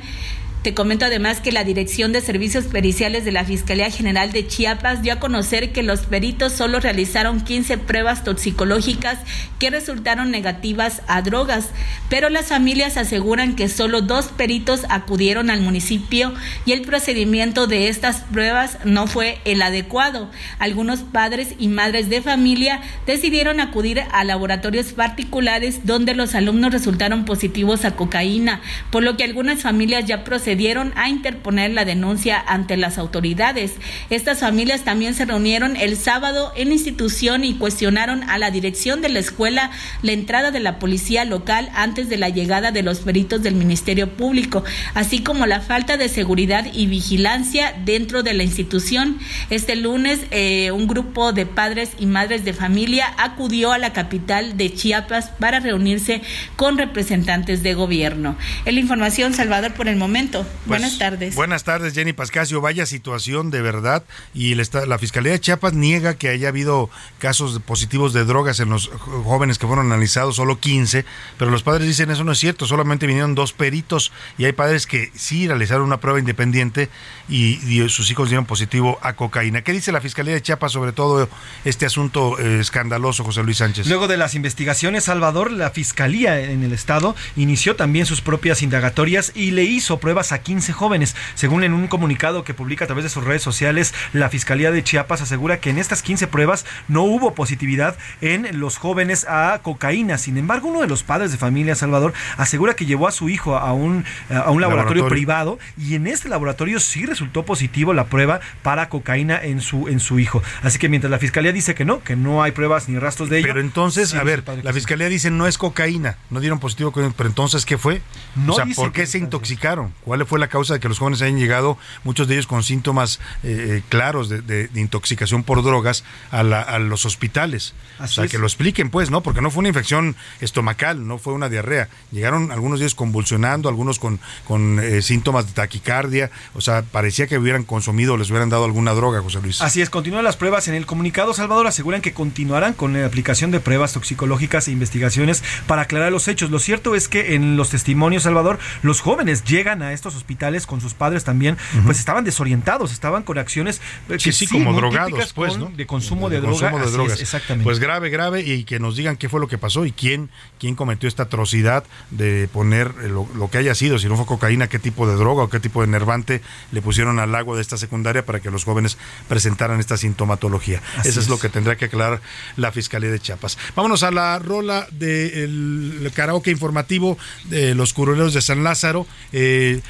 Te comento además que la Dirección de Servicios Periciales de la Fiscalía General de Chiapas dio a conocer que los peritos solo realizaron 15 pruebas toxicológicas que resultaron negativas a drogas, pero las familias aseguran que solo dos peritos acudieron al municipio y el procedimiento de estas pruebas no fue el adecuado. Algunos padres y madres de familia decidieron acudir a laboratorios particulares donde los alumnos resultaron positivos a cocaína, por lo que algunas familias ya procedieron a interponer la denuncia ante las autoridades. Estas familias también se reunieron el sábado en institución y cuestionaron a la dirección de la escuela la entrada de la policía local antes de la llegada de los peritos del Ministerio Público, así como la falta de seguridad y vigilancia dentro de la institución. Este lunes, eh, un grupo de padres y madres de familia acudió a la capital de Chiapas para reunirse con representantes de gobierno. En la información, Salvador, por el momento. Buenas tardes. Buenas tardes, Jenny Pascasio. Vaya situación de verdad. Y la Fiscalía de Chiapas niega que haya habido casos positivos de drogas en los jóvenes que fueron analizados, solo 15. Pero los padres dicen eso no es cierto, solamente vinieron dos peritos. Y hay padres que sí realizaron una prueba independiente y, sus hijos dieron positivo a cocaína. ¿Qué dice la Fiscalía de Chiapas sobre todo este asunto eh, escandaloso, José Luis Sánchez? Luego de las investigaciones, Salvador, la Fiscalía en el Estado inició también sus propias indagatorias y le hizo pruebas a 15 jóvenes. Según en un comunicado que publica a través de sus redes sociales, la Fiscalía de Chiapas asegura que en estas 15 pruebas no hubo positividad en los jóvenes a cocaína. Sin embargo, uno de los padres de familia, Salvador, asegura que llevó a su hijo a un, a un laboratorio, privado y en este laboratorio sí resultó positivo la prueba para cocaína en su, en su hijo. Así que mientras la Fiscalía dice que no, que no hay pruebas ni rastros de ello. Pero entonces, a ver, la Fiscalía dice no es cocaína, no dieron positivo, pero entonces, ¿qué fue? No o sea, ¿por qué se intoxicaron? ¿Cuál fue la causa de que los jóvenes hayan llegado, muchos de ellos con síntomas eh, claros de, intoxicación por drogas, a, los hospitales? o sea, que lo expliquen, pues, ¿no? Porque no fue una infección estomacal, no fue una diarrea. Llegaron algunos de ellos convulsionando, algunos con, con eh, síntomas de taquicardia. O sea, parecía que hubieran consumido o les hubieran dado alguna droga, José Luis. Así es, continúan las pruebas. En el comunicado, Salvador, aseguran que continuarán con la aplicación de pruebas toxicológicas e investigaciones para aclarar los hechos. Lo cierto es que en los testimonios, Salvador, los jóvenes llegan a estos hospitales con sus padres también, pues estaban desorientados, estaban con acciones eh, que sí, como drogados, pues, ¿no? De consumo de, droga, de drogas. exactamente. Pues grave, grave y que nos digan qué fue lo que pasó y quién quién cometió esta atrocidad de poner eh, lo, que haya sido, si no fue cocaína, qué tipo de droga o qué tipo de enervante le pusieron al agua de esta secundaria para que los jóvenes presentaran esta sintomatología. Eso es, lo que tendrá que aclarar la Fiscalía de Chiapas. Vámonos a la rola del karaoke informativo de los curuleros de San Lázaro. Eh,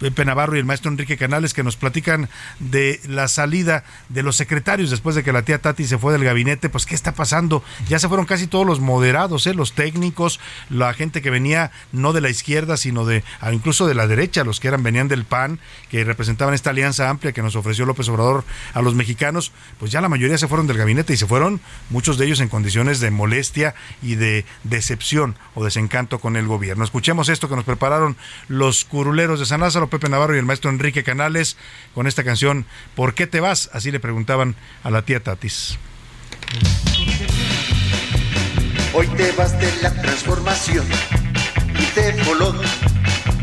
Pepe Navarro y el maestro Enrique Canales que nos platican de la salida de los secretarios después de que la tía Tati se fue del gabinete, pues qué está pasando. Ya se fueron casi todos los moderados, ¿eh? los técnicos, la gente que venía no de la izquierda, sino de ah, incluso de la derecha, los que eran venían del PAN, que representaban esta alianza amplia que nos ofreció López Obrador a los mexicanos, pues ya la mayoría se fueron del gabinete y se fueron muchos de ellos en condiciones de molestia y de decepción o desencanto con el gobierno. Escuchemos esto que nos prepararon los curuleros de San Lázaro Pepe Navarro y el maestro Enrique Canales con esta canción ¿Por qué te vas? Así le preguntaban a la tía Tatis. Hoy te vas de la transformación y de color.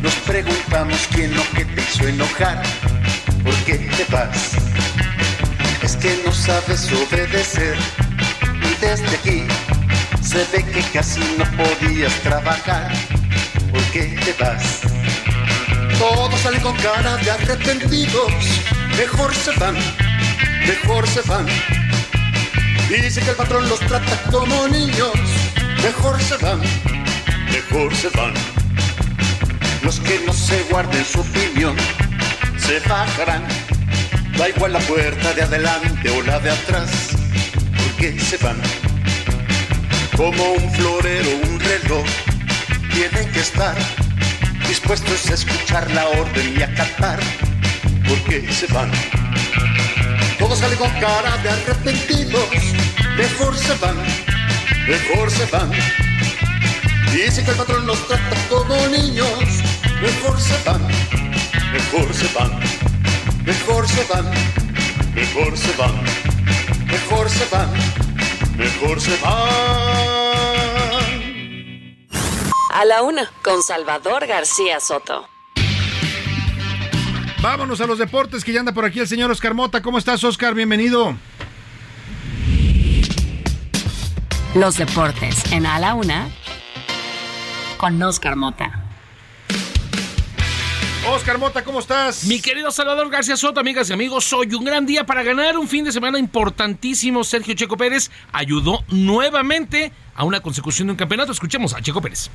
Nos preguntamos quién lo que te hizo enojar. ¿Por qué te vas? Es que no sabes obedecer. Y desde aquí se ve que casi no podías trabajar. ¿Por qué te vas? Todos salen con cara de arrepentidos. Mejor se van, mejor se van. Dice que el patrón los trata como niños. Mejor se van, mejor se van. Los que no se guarden su opinión se bajarán. Da igual la puerta de adelante o la de atrás, porque se van. Como un florero, un reloj, tienen que estar dispuestos a escuchar la orden y a cantar, porque se van. Todos salen con cara de arrepentidos, mejor se van, mejor se van. Dicen que el patrón los trata como niños, mejor se van, mejor se van, mejor se van, mejor se van, mejor se van, mejor se van a la una con Salvador García Soto. Vámonos a los deportes que ya anda por aquí el señor Oscar Mota. ¿Cómo estás, Oscar? Bienvenido. Los deportes en A la Una con Oscar Mota. Oscar Mota, ¿cómo estás? Mi querido Salvador García Soto, amigas y amigos, hoy un gran día para ganar un fin de semana importantísimo. Sergio Checo Pérez ayudó nuevamente a una consecución de un campeonato. Escuchemos a Checo Pérez.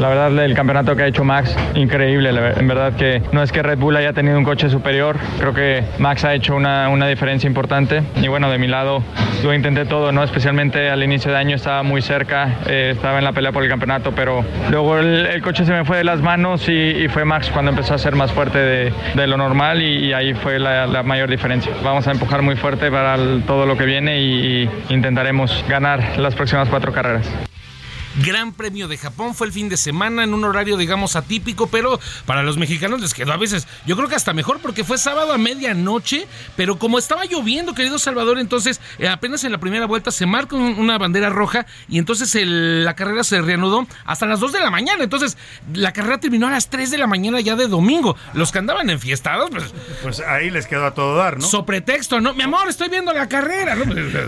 La verdad, el campeonato que ha hecho Max, increíble. En verdad que no es que Red Bull haya tenido un coche superior, creo que Max ha hecho una, una diferencia importante. Y bueno, de mi lado, lo intenté todo, ¿no? Especialmente al inicio de año estaba muy cerca, eh, estaba en la pelea por el campeonato, pero luego el, coche se me fue de las manos y, fue Max cuando empezó a ser más fuerte de, lo normal y, ahí fue la, mayor diferencia. Vamos a empujar muy fuerte para todo lo que viene y intentaremos ganar las próximas cuatro carreras. Gran Premio de Japón fue el fin de semana en un horario, digamos, atípico, pero para los mexicanos les quedó a veces, yo creo que hasta mejor porque fue sábado a medianoche, pero como estaba lloviendo, querido Salvador, entonces eh, apenas en la primera vuelta se marca una bandera roja y entonces la carrera se reanudó hasta las 2 de la mañana. Entonces la carrera terminó a las 3 de la mañana ya de domingo. Los que andaban enfiestados, pues... Pues ahí les quedó a todo dar, ¿no? So pretexto, ¿no? Mi amor, estoy viendo la carrera.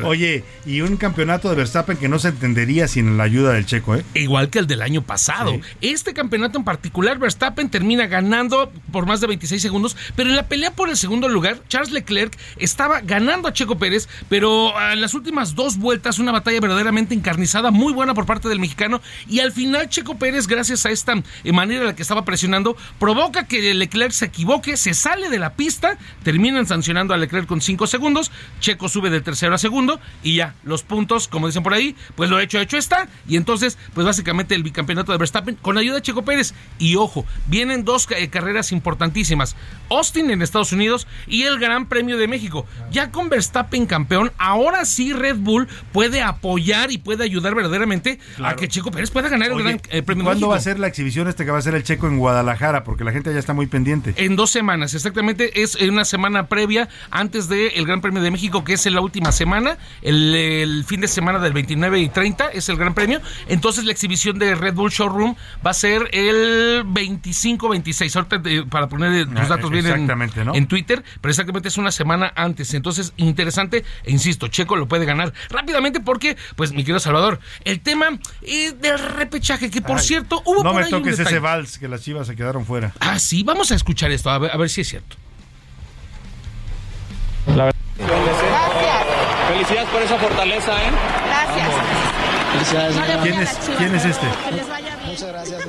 Oye, y un campeonato de Verstappen que no se entendería sin la ayuda del checo, ¿eh? Igual que el del año pasado. Este campeonato en particular, Verstappen termina ganando por más de 26 segundos, pero en la pelea por el segundo lugar, Charles Leclerc estaba ganando a Checo Pérez, pero en las últimas dos vueltas, una batalla verdaderamente encarnizada, muy buena por parte del mexicano, y al final Checo Pérez, gracias a esta manera en la que estaba presionando, provoca que Leclerc se equivoque, se sale de la pista, terminan sancionando a Leclerc con 5 segundos, Checo sube del tercero a segundo, y ya, los puntos, como dicen por ahí, pues lo hecho, hecho está, y entonces, pues básicamente el bicampeonato de Verstappen con ayuda de Checo Pérez, y ojo, vienen dos eh, carreras importantísimas, Austin en Estados Unidos y el Gran Premio de México. Ya con Verstappen campeón, ahora sí Red Bull puede apoyar y puede ayudar verdaderamente a que Checo Pérez pueda ganar el Gran eh, Premio ¿Cuándo va a ser la exhibición este que va a ser el Checo en Guadalajara? Porque la gente ya está muy pendiente. En dos semanas, exactamente. Es una semana previa antes del Gran Premio de México, que es en la última semana. El, fin de semana del 29 y 30 es el Gran Premio. Entonces la exhibición de Red Bull Showroom va a ser el 25-26. Ahorita para poner los ah, datos bien en, en Twitter, pero exactamente es una semana antes. Entonces, interesante. E insisto, Checo lo puede ganar rápidamente porque, pues, mi querido Salvador, el tema eh, del repechaje, que por cierto, hubo No me toques ese vals, que las chivas se quedaron fuera. Ah, sí, vamos a escuchar esto, a ver, a ver si es cierto. Gracias. Felicidades por esa fortaleza, ¿eh? Gracias. Felicidades. ¿Quién, es, ¿Quién es este? Muchas gracias.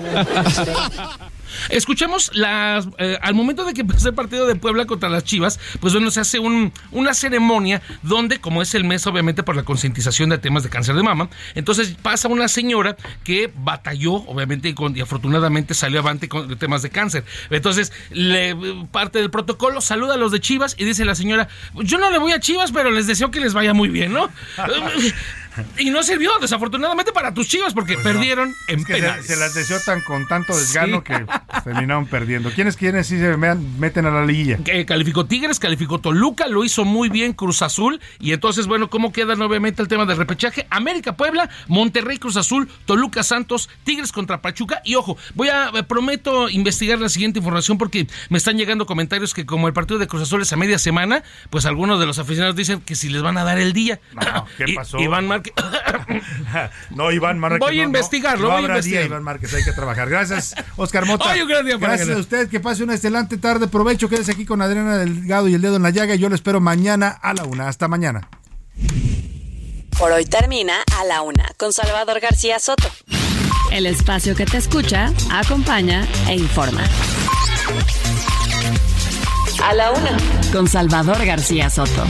(laughs) Escuchemos las, eh, al momento de que empezó el partido de Puebla contra las Chivas, pues bueno, se hace un, una ceremonia donde, como es el mes obviamente por la concientización de temas de cáncer de mama, entonces pasa una señora que batalló, obviamente, y, con, y afortunadamente salió avante con temas de cáncer. Entonces, le, parte del protocolo, saluda a los de Chivas y dice la señora, yo no le voy a Chivas, pero les deseo que les vaya muy bien, ¿no? (laughs) (laughs) Y no sirvió, desafortunadamente, para tus chivas, porque pues perdieron en penales. Se, las deseó tan con tanto desgano que (laughs) terminaron perdiendo. ¿Quiénes, quiénes sí se meten a la liguilla? Eh, calificó Tigres, calificó Toluca, lo hizo muy bien Cruz Azul. Y entonces, bueno, ¿cómo queda nuevamente el tema del repechaje? América Puebla, Monterrey Cruz Azul, Toluca Santos, Tigres contra Pachuca. Y ojo, voy a, eh, prometo investigar la siguiente información porque me están llegando comentarios que como el partido de Cruz Azul es a media semana, pues algunos de los aficionados dicen que si les van a dar el día. ¿Qué (laughs) pasó? Iván (coughs) no, Iván Márquez. Voy a investigarlo. No, habrá día, Iván Márquez, hay que trabajar. Gracias, Oscar Mota. Gracias a usted, que pase una excelente tarde. Provecho, quédese aquí con Adriana Delgado y el dedo en la llaga. Yo lo espero mañana a la una. Hasta mañana. Por hoy termina a la una con Salvador García Soto. El espacio que te escucha, acompaña e informa. A la una con Salvador García Soto.